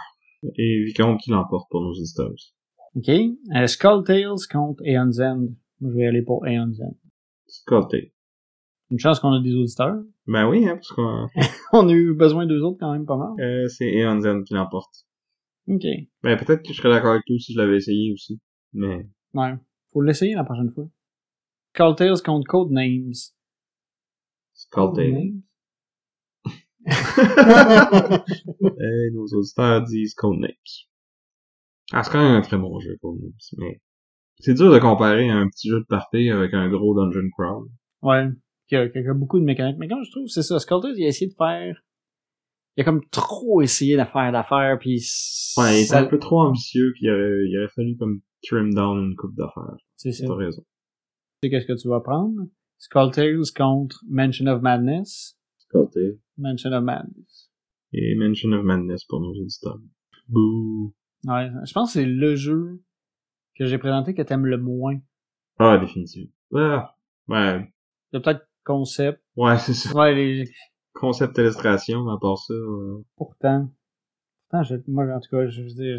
Et Vicomte qui l'emporte pour nos auditeurs aussi. OK. Euh, Skull Tales contre Aeon's End. Je vais aller pour Aeon's End. Sculpté. Une chance qu'on a des auditeurs. Ben oui, hein, parce qu'on, On a eu besoin d'eux autres quand même pas mal. euh, c'est Eon Zen qui l'emporte. OK. Ben peut-être que je serais d'accord avec lui si je l'avais essayé aussi. Mais, Ouais. Faut l'essayer la prochaine fois. Skull Tales contre Code Names. Sculpté. Euh, nos auditeurs disent Codenames. Ah, c'est quand même un très bon jeu, Codenames, mais c'est dur de comparer un petit jeu de party avec un gros dungeon crawl. Ouais. Qui a, qui a beaucoup de mécaniques. Mais quand je trouve, c'est ça. Skull Tales, il a essayé de faire... Il a comme trop essayé de faire d'affaires, puis... Ouais, il était un peu trop ambitieux, puis il aurait, il aurait fallu comme trim down une coupe d'affaires. C'est ça. T'as raison. Tu sais qu'est-ce que tu vas prendre? Skull Tales contre Mansion of Madness. Sculpté. Mansion of Madness. Et Mention of Madness pour nos auditeurs. Bouh. Ouais. Je pense que c'est le jeu que j'ai présenté que t'aimes le moins. Ah, définitivement. Ah, ouais. Il y a peut-être concept. Ouais, c'est ça. Ouais, les, Concept illustration, à part ça, euh, Pourtant, pourtant je- moi, en tout cas, je veux dire,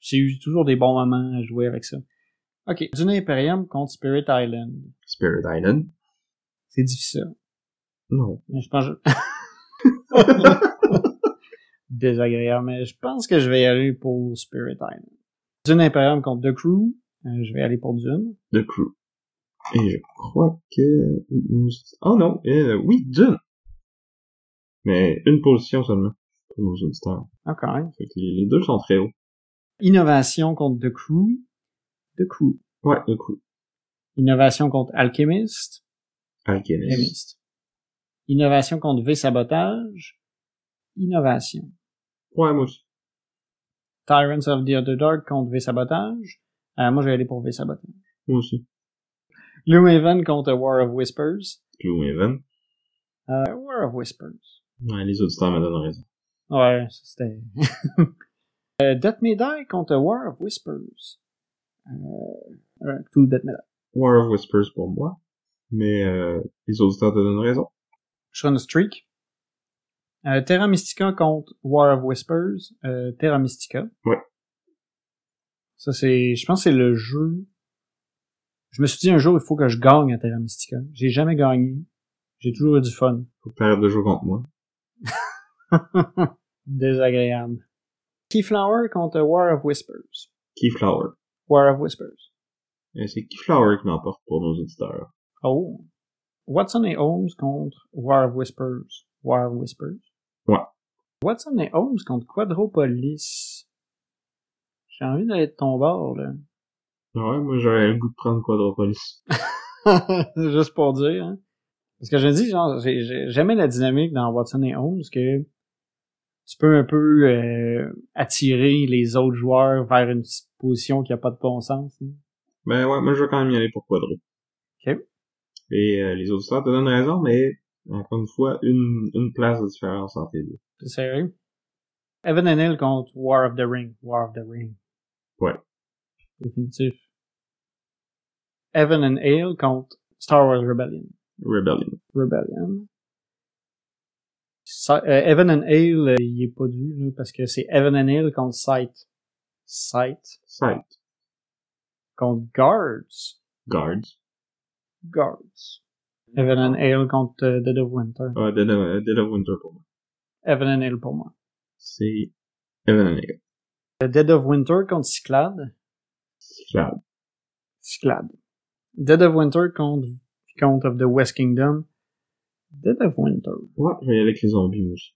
j'ai eu toujours des bons moments à jouer avec ça. Ok, Dune Imperium contre Spirit Island. Spirit Island. C'est difficile. Non. Mais je pense que... Désagréable, mais je pense que je vais y aller pour Spirit Island. Dune Imperium contre The Crew. Euh, je vais aller pour Dune. The Crew. Et je crois que... Oh non, euh, oui, Dune. Mais une position seulement pour nos auditeurs. Ok. Que les, les deux sont très hauts. Innovation contre The Crew. The Crew. Ouais, The Crew. Innovation contre Alchemist. Alchemist. Alchemist. Innovation contre V-Sabotage. Innovation. Ouais, moi aussi. Tyrants of the Underdark contre V-Sabotage. Euh, moi, je vais aller pour V-Sabotage. Moi aussi. Gloomhaven contre War of Whispers. Gloomhaven. Euh, War of Whispers. Ouais, les auditeurs me donnent raison. Ouais, c'était... euh, Death May Die contre War of Whispers. euh, Cthulhu Death Metal. War of Whispers pour moi. Mais euh, les auditeurs te donnent raison. Je suis streak. Euh, Terra Mystica contre War of Whispers. Euh, Terra Mystica. Ouais. Ça, c'est... Je pense que c'est le jeu... Je me suis dit un jour, il faut que je gagne à Terra Mystica. J'ai jamais gagné. J'ai toujours eu du fun. Faut que t'arrêtes de jouer contre moi. Désagréable. Keyflower contre War of Whispers. Keyflower. War of Whispers. Et c'est Keyflower qui l'emporte pour nos auditeurs. Oh. Watson et Holmes contre War of Whispers. War of Whispers. Ouais. Watson et Holmes contre Quadropolis. J'ai envie d'aller de ton bord, là. Ouais, moi j'aurais le goût de prendre Quadropolis. Juste pour dire, hein. Parce que je dis, genre, j'ai- j'ai- j'aimais la dynamique dans Watson et Holmes que tu peux un peu euh, attirer les autres joueurs vers une position qui a pas de bon sens. hein. Ben ouais, moi je vais quand même y aller pour Quadro. Ok. Et euh, les auditeurs te donnent raison, mais encore une fois, une, une place de différence entre les deux. C'est sérieux? Evan and Hill contre War of the Ring. War of the Ring. Ouais. Définitif. Evan and Hale contre Star Wars Rebellion. Rebellion. Rebellion. Euh, Evan and Hale, euh, il est pas dû, là, parce que c'est Evan and Hale contre Sight. Sight. Sight. Contre Guards. Guards. Guards. Evan and Hale contre euh, Dead of Winter. Ah, Dead of, Dead of Winter pour moi. Evan and Hale pour moi. C'est Evan and. Euh, Dead of Winter contre Cyclade. Cyclade. Cyclade. Dead of Winter contre Vicomte of the West Kingdom. Dead of Winter. Ouais, je vais avec les zombies, moi aussi.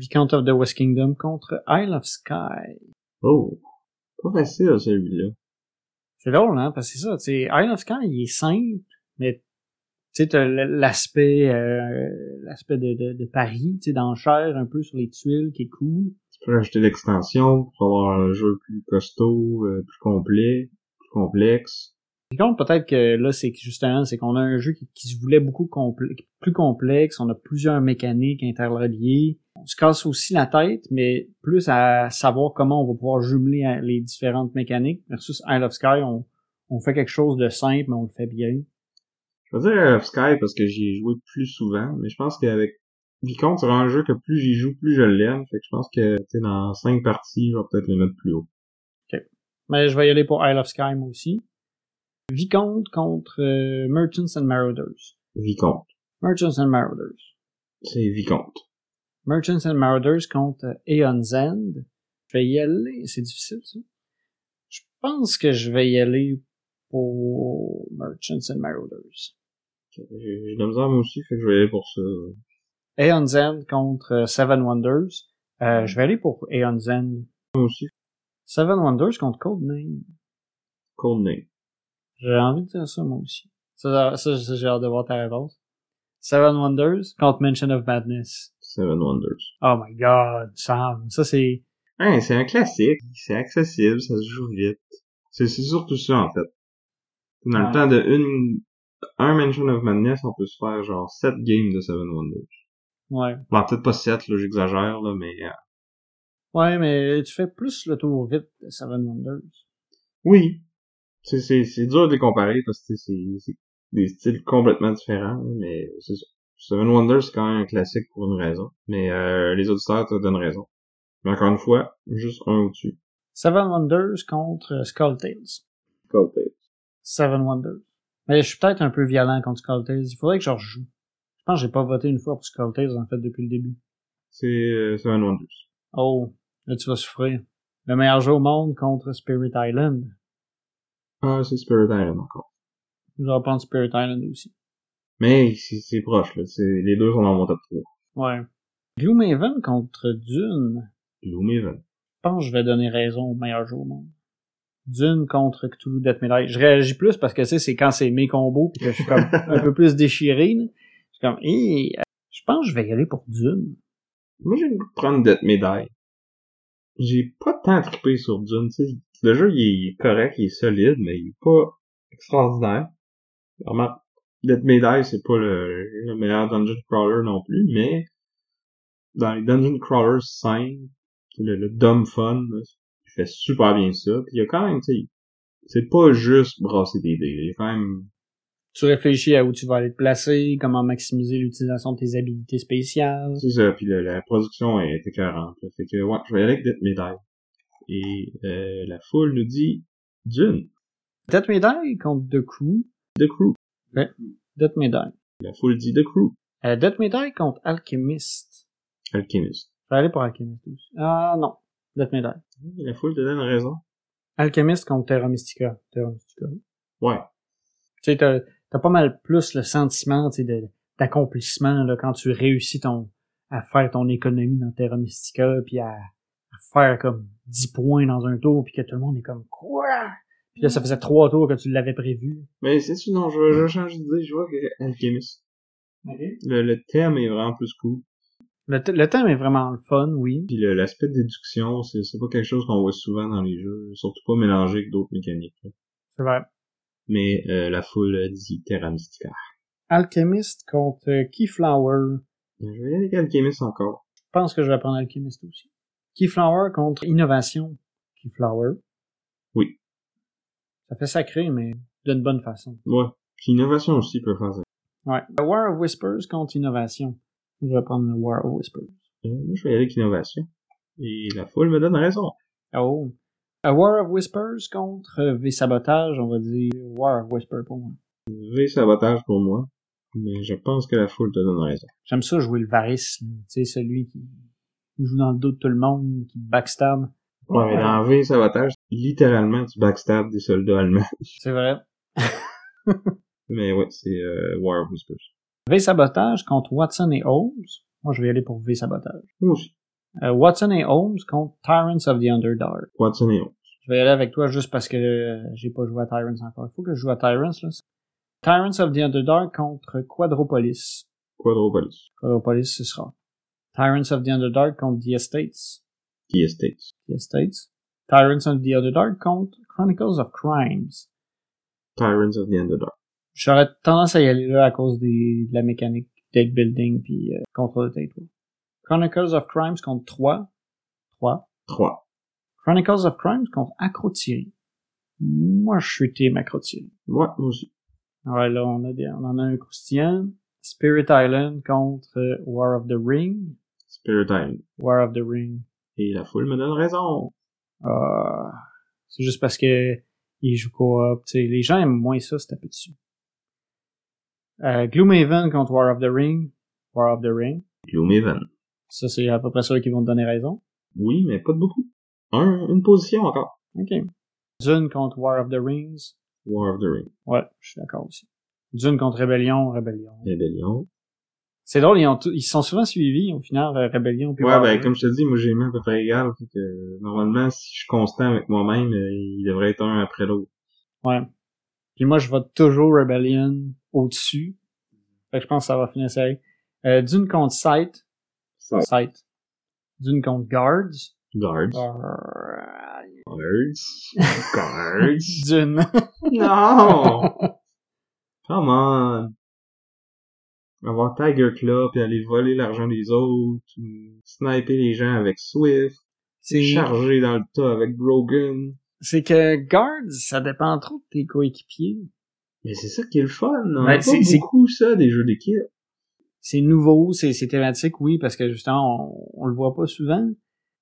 Vicomte of the West Kingdom contre Isle of Sky. Oh. Pas facile, celui-là. C'est drôle, hein, parce que c'est ça, tu sais, Isle of Sky, il est simple, mais tu sais, l'aspect, euh, l'aspect de, de, de Paris, tu sais, d'enchère un peu sur les tuiles qui est cool. Tu peux acheter l'extension pour avoir un jeu plus costaud, euh, plus complet, plus complexe. Par contre, peut-être que là, c'est justement, c'est qu'on a un jeu qui, qui se voulait beaucoup plus complexe, on a plusieurs mécaniques interreliées. On se casse aussi la tête, mais plus à savoir comment on va pouvoir jumeler euh, les différentes mécaniques. Versus Isle of Sky, on, on fait quelque chose de simple, mais on le fait bien. Je vais dire Isle of Sky parce que j'y ai joué plus souvent, mais je pense qu'avec Vicomte, c'est un jeu que plus j'y joue, plus je l'aime. Fait que je pense que, tu sais, dans cinq parties, je vais peut-être les mettre plus haut. Mais je vais y aller pour Isle of Sky, moi aussi. Vicomte contre euh, Merchants and Marauders. Vicomte. Merchants and Marauders. C'est Vicomte. Merchants and Marauders contre euh, Aeon's End. Je vais y aller. C'est difficile, ça. Je pense que je vais y aller pour Merchants and Marauders. J'ai de la misère moi aussi, fait que je vais aller pour ça. Aeon's End contre euh, Seven Wonders. Euh, je vais aller pour Aeon's End. Moi aussi, Seven Wonders contre Codename. Codename. J'ai envie de dire ça, moi aussi. Ça, ça, ça, j'ai hâte de voir ta réponse. Seven Wonders contre Mention of Madness. Seven Wonders. Oh my god, Sam. Ça, c'est... Hein, c'est un classique, c'est accessible, ça se joue vite. C'est surtout ça, en fait. Dans Ouais. le temps de une, un Mention of Madness, on peut se faire genre 7 games de Seven Wonders. Ouais. Bon, peut-être pas 7, là, j'exagère, là, mais euh, Ouais, mais tu fais plus le tour vite de Seven Wonders. oui. C'est, c'est, c'est dur de les comparer parce que c'est, c'est des styles complètement différents, là, mais c'est ça. Seven Wonders, c'est quand même un classique pour une raison. Mais euh, les auditeurs te donnent raison. Mais encore une fois, juste un au-dessus. Seven Wonders contre euh, Skull Tales. Seven Wonders. Mais je suis peut-être un peu violent contre Skull Tales. Il faudrait que je rejoue. Je pense que j'ai pas voté une fois pour Skull Tales, en fait, depuis le début. C'est euh, Seven Wonders. Oh, là, tu vas souffrir. Le meilleur jeu au monde contre Spirit Island. Ah, c'est Spirit Island encore. Je vais prendre Spirit Island aussi. Mais c'est, proche, là. Les deux sont dans mon top 3. Ouais. Gloomhaven contre Dune. Gloomhaven. Je pense que je vais donner raison au meilleur jeu au monde. Dune contre Cthulhu Death Metal. Je réagis plus parce que tu sais, c'est quand c'est mes combos pis que je suis comme un peu plus déchiré. là. Je suis comme, Hé, euh, je pense que je vais y aller pour Dune. Moi, j'ai le prendre Death Médaille. J'ai pas tant trippé sur Dune. Le jeu, il est, correct, il est solide, mais il est pas extraordinaire. Vraiment, Death Médaille, c'est pas le, le meilleur dungeon crawler non plus, mais dans les dungeon crawlers simples, le, le dumb fun, fait super bien ça. Puis il y a quand même, tu sais, c'est pas juste brasser des dés. Il y a quand même Tu réfléchis à où tu vas aller te placer, comment maximiser l'utilisation de tes habilités spéciales. C'est ça, puis la, la production est écœurante. Fait que, ouais, je vais aller avec Death Médaille. Et euh, la foule nous dit Dune, Death Médaille contre The Crew. The Crew. Death Médaille. La foule dit The Crew. Euh, Death Médaille contre Alchemist. Alchemist. Je vais aller pour Alchemist aussi. Ah non. Death Médaille. La foule te donne raison. Alchemist contre Terra Mystica. Terra Mystica. Ouais. Tu sais, t'as, t'as pas mal plus le sentiment, de- d'accomplissement, là, quand tu réussis ton, à faire ton économie dans Terra Mystica, puis à, à faire comme 10 points dans un tour, puis que tout le monde est comme, quoi? Puis là, ça faisait trois tours que tu l'avais prévu. Mais c'est tu non, je je vais changer d'idée, je vois que Alchemist. Le, le thème est vraiment plus cool. Le, th- le thème est vraiment le fun, oui. Puis le- l'aspect de déduction, c'est pas quelque chose qu'on voit souvent dans les jeux, surtout pas mélangé avec d'autres mécaniques. C'est vrai. Mais euh, la foule dit Terra Mystica. Alchemist contre euh, Keyflower. Je vais y aller avec Alchemist encore. Je pense que je vais prendre Alchemist aussi. Keyflower contre Innovation. Keyflower. Oui. Ça fait sacré, mais d'une bonne façon. Ouais. Puis Innovation aussi peut faire ça. Ouais. War of Whispers contre Innovation. Je vais prendre War of Whispers. Euh, moi, je vais y aller avec Innovation. Et la foule me donne raison. Oh. A War of Whispers contre euh, V-Sabotage, on va dire War of Whispers pour moi. V sabotage pour moi. Mais je pense que la foule te donne raison. J'aime ça jouer le Varys, tu sais, celui qui joue dans le dos de tout le monde, qui backstab. Ouais, mais dans V sabotage, littéralement, tu backstab des soldats allemands. C'est vrai. Mais ouais, c'est euh, War of Whispers. V-Sabotage contre Watson et Holmes. Moi, je vais y aller pour V-Sabotage. Moi aussi. Euh, Watson et Holmes contre Tyrants of the Underdark. Watson et Holmes. Je vais y aller avec toi juste parce que euh, j'ai pas joué à Tyrants encore. Il faut que je joue à Tyrants, là. Tyrants of the Underdark contre Quadropolis. Quadropolis. Quadropolis, ce sera. Tyrants of the Underdark contre The Estates. The Estates. The Estates. Tyrants of the Underdark contre Chronicles of Crimes. Tyrants of the Underdark. J'aurais tendance à y aller là à cause des, de la mécanique deck building puis euh, contrôle de territoire. Chronicles of Crimes contre 3. 3. 3. Chronicles of Crimes contre Acrotiri. Moi, je suis team Acrotiri. Ouais, moi aussi. Ouais, là, on, a des, on en a un croustillant. Spirit Island contre euh, War of the Ring. Spirit Island. War of the Ring. Et la foule me donne raison. Ah, c'est juste parce que ils jouent coop. tu sais, Les gens aiment moins ça, se taper dessus. Euh, Gloomhaven contre War of the Ring. War of the Ring. Gloomhaven. Ça, c'est à peu près ceux qui vont te donner raison. Oui, mais pas de beaucoup. Un, une position encore. OK. Dune contre War of the Rings. War of the Ring. Ouais, je suis d'accord aussi. Dune contre Rébellion, Rébellion. Rébellion. C'est drôle, ils, ont tout- ils sont souvent suivis, au final, euh, Rébellion. puis Ouais, ben, comme je te dis, moi, j'ai mis à peu près égal. Fait que, normalement, si je suis constant avec moi-même, euh, il devrait être un après l'autre. Ouais. Puis moi, je vote toujours Rebellion au-dessus. Fait que je pense que ça va finir serré. Euh, Dune contre Sight. Sight. Sight. Dune contre Guards. Guards. Guards. Guards. Dune. non! Come on! Avoir Tiger Claw, puis aller voler l'argent des autres, sniper les gens avec Swift, charger dans le tas avec Brogan. C'est que Guards, ça dépend trop de tes coéquipiers. Mais c'est ça qui est le fun, on Ben, c'est- beaucoup ça, des jeux d'équipe. C'est nouveau, c'est, c'est thématique, oui, parce que justement, on, on le voit pas souvent.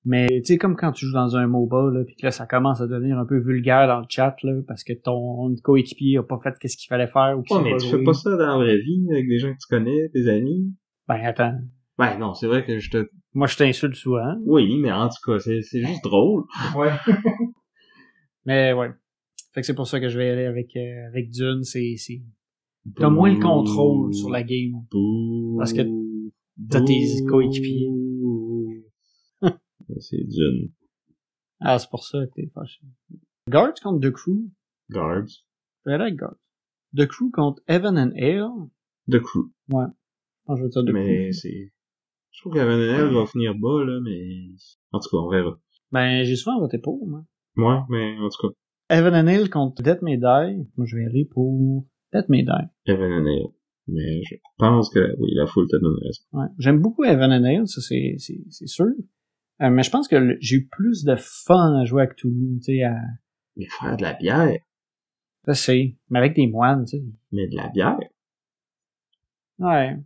Mais tu sais, comme quand tu joues dans un MOBA, là, puis que là, ça commence à devenir un peu vulgaire dans le chat, là, parce que ton coéquipier a pas fait qu'est-ce qu'il fallait faire ou qu'il Ouais, mais pas tu jouer. fais pas ça dans la vraie vie, avec des gens que tu connais, tes amis. Ben attends, Ben non, c'est vrai que je te... moi je t'insulte souvent. Oui, mais en tout cas, c'est c'est juste drôle. Ouais. Mais ouais. Fait que c'est pour ça que je vais aller avec, euh, avec Dune, c'est, c'est, t'as moins le contrôle sur la game. Parce que t'as tes coéquipiers. c'est Dune. Ah, c'est pour ça que t'es fâché. Guards contre The Crew. Guards. Je vais aller avec Guards. The Crew contre Evan and Ale. The Crew. Ah, je veux dire The mais Crew. c'est... Je trouve qu'Avanel va finir bas, là, mais... En tout cas, on verra. Ben, j'ai souvent voté pour, moi. Ouais, mais en tout cas, Evan and Ale contre Death Die. Moi, je vais aller pour Death Die. Evan and Ale. Mais je pense que, oui, la foule te donne raison. Ouais. J'aime beaucoup Evan and Ale, ça c'est, c'est, c'est sûr. Euh, mais je pense que le- j'ai eu plus de fun à jouer à Cthulhu, tu sais, à... Mais faire de la bière, Je sais. Mais avec des moines, tu sais. Mais de la bière. Ouais.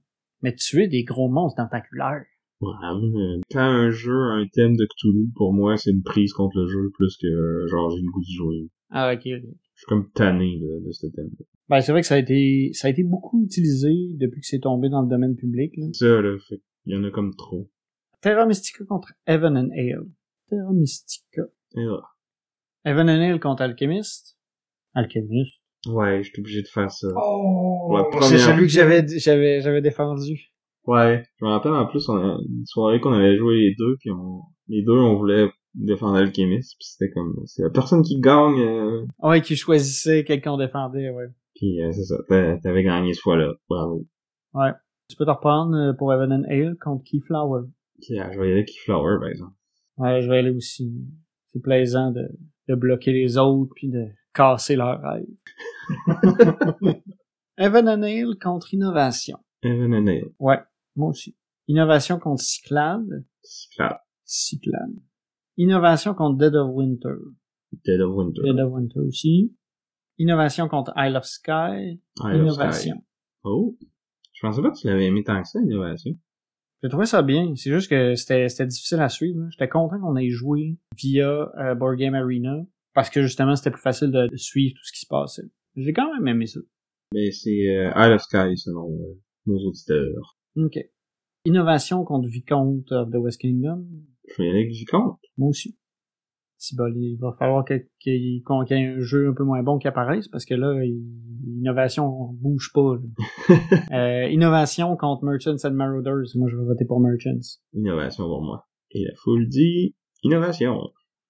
Mais tuer des gros monstres tentaculaires. Ouais, euh, quand un jeu a un thème de Cthulhu, pour moi, c'est une prise contre le jeu plus que euh, genre j'ai le goût de jouer. Ah, ok. Je suis comme tanné de, de ce thème-là. Ben, c'est vrai que ça a été, ça a été beaucoup utilisé depuis que c'est tombé dans le domaine public, là. Ça, là, fait il y en a comme trop. Terra Mystica contre Evan and Ale. Terra Mystica. Evan and Ale contre Alchemist. Alchemist. ouais, j'étais obligé de faire ça. Oh! C'est celui que j'avais, j'avais, j'avais défendu. Ouais, je me rappelle en plus, on a une soirée qu'on avait joué les deux, puis on, les deux, on voulait défendre Alchemist, puis c'était comme, c'est la personne qui gagne, euh, Ouais, qui choisissait quelqu'un qu'on défendait, ouais. puis euh, c'est ça, t'a- t'avais gagné ce fois-là, bravo. Ouais. Tu peux te reprendre euh, pour Evan and Ale contre Keyflower. Puis euh, je vais y aller Keyflower, par exemple. Ouais, je vais aller aussi. C'est plaisant de, de bloquer les autres puis de casser leurs rêves. Evan and Ale contre Innovation. Evan and Ale, Ouais, moi aussi. Innovation contre Cyclade. Cyclade, Cyclade. Innovation contre Dead of Winter. Dead of Winter, Dead of Winter aussi. Innovation contre Isle of Sky. Isle of Sky. Innovation. Oh! Je pensais pas que tu l'avais aimé tant que ça, Innovation. J'ai trouvé ça bien. C'est juste que c'était c'était difficile à suivre. J'étais content qu'on ait joué via euh, Board Game Arena parce que justement c'était plus facile de, de suivre tout ce qui se passait. J'ai quand même aimé ça. Mais c'est euh, Isle of Sky, selon euh, nos auditeurs. Ok. Innovation contre Vicomte of the West Kingdom? Je vais avec Vicomte. Moi aussi. Si bon, il va falloir qu'il y ait un jeu un peu moins bon qui apparaisse parce que là, il- innovation on bouge pas. Euh, innovation contre Merchants and Marauders. Moi, je vais voter pour Merchants. Innovation pour moi. Et la foule dit Innovation.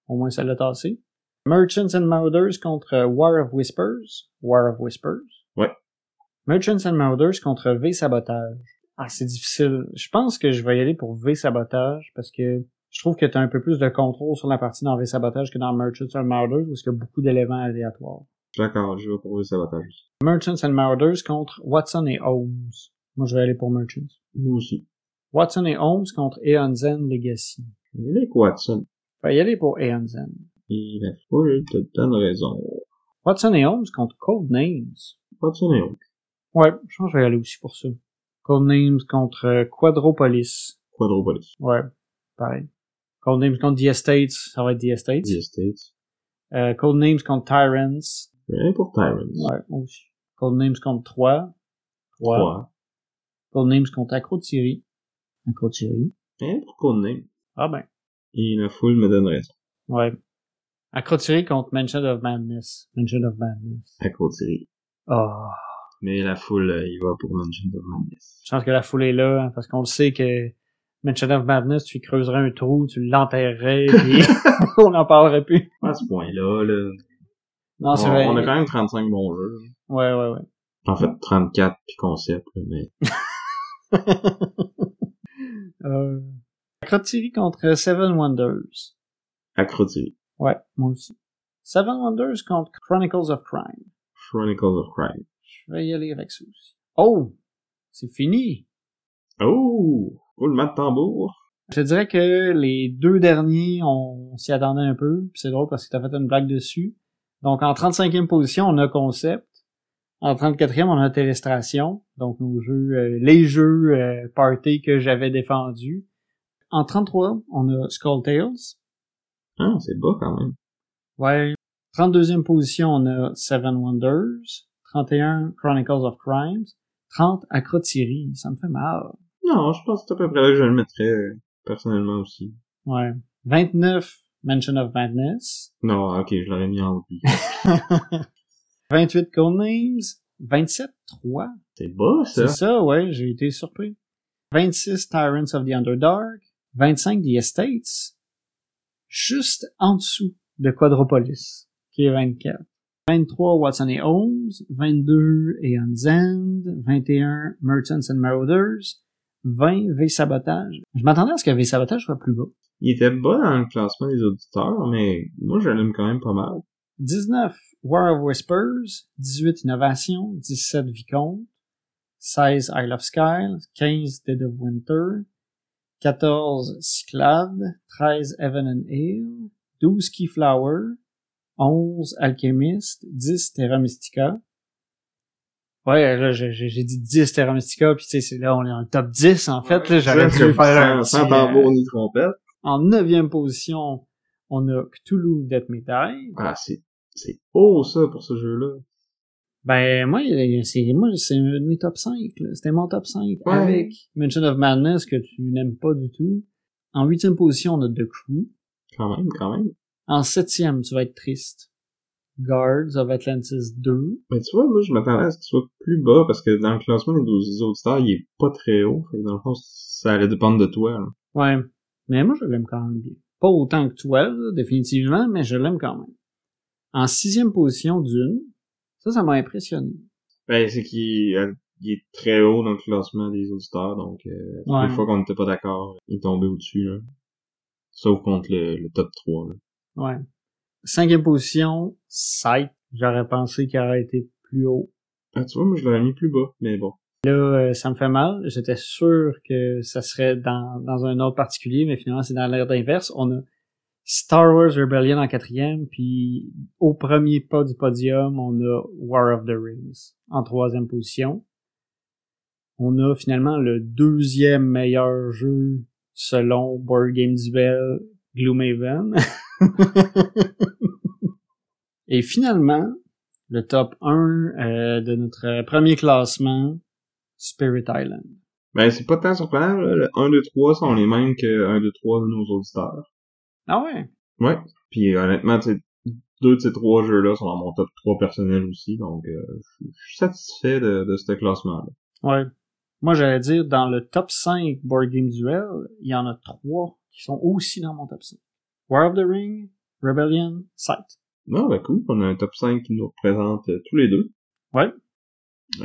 Au moins, ça l'a tassé. Merchants and Marauders contre War of Whispers. War of Whispers. Ouais. Merchants and Marauders contre V Sabotage. Ah, c'est difficile. Je pense que je vais y aller pour V Sabotage parce que je trouve que tu as un peu plus de contrôle sur la partie dans V Sabotage que dans Merchants and Marauders parce qu'il y a beaucoup d'éléments aléatoires. D'accord, je vais pour le sabotage. Merchants and Marauders contre Watson et Holmes. Moi, je vais aller pour Merchants. Moi aussi. Watson et Holmes contre Aeon Zen Legacy. Je vais y aller avec Watson. Je vais y aller pour Aeon Zen. Et la foule te donne raison. Watson et Holmes contre Code Names. Watson et Oak. Ouais, je pense que je vais y aller aussi pour ça. Codenames contre euh, Quadropolis. Quadropolis. Ouais, pareil. Codenames contre The Estates, ça va être The Estates. The Estates. Euh, Codenames contre Tyrants. Aller pour Tyrants. Ouais, moi aussi. Codenames contre 3. 3. Trois. Codenames contre Acro-Thierry. Acro-Thierry. Je vais aller pour Codename. Ah ben, Et la foule me donne raison. ouais. Acro-Thierry contre Mansion of Madness. Mansion of Madness. Côte-Thierry. Oh. Mais la foule, euh, il va pour Mansion of Madness. Je pense que la foule est là, hein, parce qu'on le sait que Mansion of Madness, tu y creuserais un trou, tu l'enterrerais, puis on n'en parlerait plus. À ce point-là, là. Non, on, c'est vrai. on a quand même 35 bons jeux. Ouais, ouais, ouais. En fait, 34 puis concept, mais euh... Contre Seven Wonders. Côte-Thierry. Ouais, moi aussi. Seven Wonders contre Chronicles of Crime. Chronicles of Crime. Je vais y aller avec ça aussi. Oh! C'est fini! Oh! Roulement de tambour. Je te dirais que les deux derniers, on s'y attendait un peu. Puis c'est drôle parce que t'as fait une blague dessus. Donc en 35e position, on a Concept. En 34e, on a Télestration. Donc nos jeux, euh, les jeux euh, party que j'avais défendus. En 33, on a Skull Tales. Ah, c'est bas quand même. Ouais. 32e position, on a Seven Wonders. 31, Chronicles of Crimes. 30, Acrotiri. Ça me fait mal. Non, je pense que c'est à peu près là que je le mettrais, personnellement aussi. Ouais. 29, Mansion of Madness. Non, ok, je l'aurais mis en haut. lui. 28 Codenames. 27, 3. C'est bas, ça. C'est ça, ouais, j'ai été surpris. 26, Tyrants of the Underdark. 25, The Estates. Juste en dessous de Quadropolis, qui est 24. 23, Watson et Holmes. 22, Aeon's End. 21, Merchants and Marauders. 20, V-Sabotage. Je m'attendais à ce que V-Sabotage soit plus bas. Il était bas dans le classement des auditeurs, mais moi, je l'aime quand même pas mal. 19, War of Whispers, 18, Innovation, 17, Vicomte, 16, Isle of Sky, 15, Dead of Winter, 14, Cyclade, 13, Evan and Ale, 12, Keyflower, 11 Alchemist, 10 Terra Mystica. Ouais, là, j'ai dit 10 Terra Mystica, puis tu sais, c'est là, on est en top 10, en fait, là, j'aurais dû faire un sans, tambour euh, ni trompette. En neuvième position, on a Cthulhu Death Metal. Ah, c'est, c'est haut, ça, pour ce jeu-là. Ben, moi, c'est, moi, c'est un de mes top 5, là. C'était mon top 5. Ouais. Avec Mention of Madness, que tu n'aimes pas du tout. En huitième position, on a The Crew. Quand même, quand même. En septième, tu vas être triste. Guards of Atlantis 2. Mais tu vois, moi, je m'attendais à ce qu'il soit plus bas, parce que dans le classement des 12 auditeurs, il est pas très haut. Fait que dans le fond, ça allait dépendre de toi, là. Ouais. Mais moi, je l'aime quand même bien. Pas autant que toi, là, définitivement, mais je l'aime quand même. En sixième position, Dune. Ça, ça m'a impressionné. Ben, c'est qu'il euh, il est très haut dans le classement des auditeurs, donc euh, Ouais. des fois qu'on n'était pas d'accord, il est tombé au-dessus, là. Sauf contre le, le top 3, là. Ouais. Cinquième position, Sight. J'aurais pensé qu'il aurait été plus haut. Ah, tu vois, moi, je l'aurais mis plus bas, mais bon. Là, euh, ça me fait mal. J'étais sûr que ça serait dans, dans un ordre particulier, mais finalement, c'est dans l'ordre inverse. On a Star Wars Rebellion en quatrième, puis au premier pas du podium, on a War of the Rings en troisième position. On a finalement le deuxième meilleur jeu selon Board Game Duel, Gloomhaven. Et finalement, le top 1 euh, de notre premier classement, Spirit Island. Ben, c'est pas tant surprenant, là. Le 1, 2, 3 sont les mêmes que 1, 2, 3 de nos auditeurs. Ah ouais? Ouais. Puis honnêtement, deux de ces trois jeux-là sont dans mon top 3 personnel aussi, donc euh, je je suis satisfait de, de ce classement-là. Ouais. Moi, j'allais dire, dans le top 5 Board Game Duel, il y en a trois qui sont aussi dans mon top 5. War of the Ring, Rebellion, Sight. Non, ben cool, on a un top 5 qui nous représente euh, tous les deux. Ouais.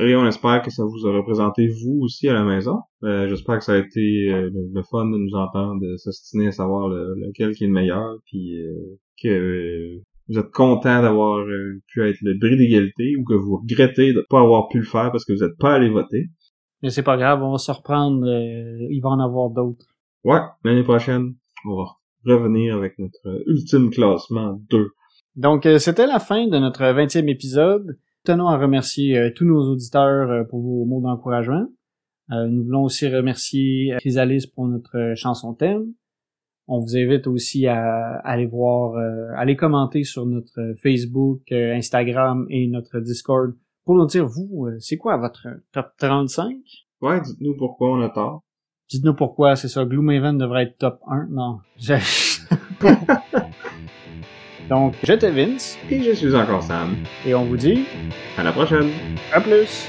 Et on espère que ça vous a représenté vous aussi à la maison. Euh, J'espère que ça a été euh, le, le fun de nous entendre de s'ostiner à savoir le- lequel qui est le meilleur, puis euh, que vous êtes content d'avoir pu être le bris d'égalité ou que vous regrettez de pas avoir pu le faire parce que vous n'êtes pas allé voter. Mais c'est pas grave, on va se reprendre, il va en avoir d'autres. Ouais, l'année prochaine, on va revenir avec notre ultime classement 2. Donc, euh, c'était la fin de notre 20e épisode. Tenons à remercier euh, tous nos auditeurs euh, pour vos mots d'encouragement. Nous voulons aussi remercier Chrysalis pour notre chanson thème. On vous invite aussi à, aller voir, euh, aller commenter sur notre Facebook, Instagram et notre Discord pour nous dire, vous, c'est quoi votre top 35? Ouais, dites-nous pourquoi on a tort. Dites-nous pourquoi, c'est ça. Gloomhaven devrait être top 1. Non. Je- Donc, j'étais Vince Et je suis encore Sam. et on vous dit À la prochaine! à plus!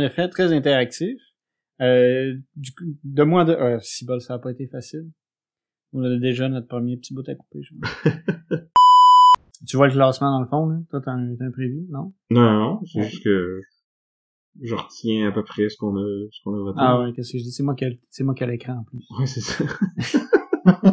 En effet, très interactif. Euh, du coup, de moins de... Euh, si bol, ça n'a pas été facile. On a déjà notre premier petit bout à couper, tu vois le classement dans le fond, là? Toi, t'as un, un prévu, non? Non, non, c'est juste que je retiens à peu près ce qu'on a, ce qu'on a voté. Ah ouais, qu'est-ce que je dis? C'est moi qui ai, c'est moi qui ai l'écran, en plus. Ouais, c'est ça.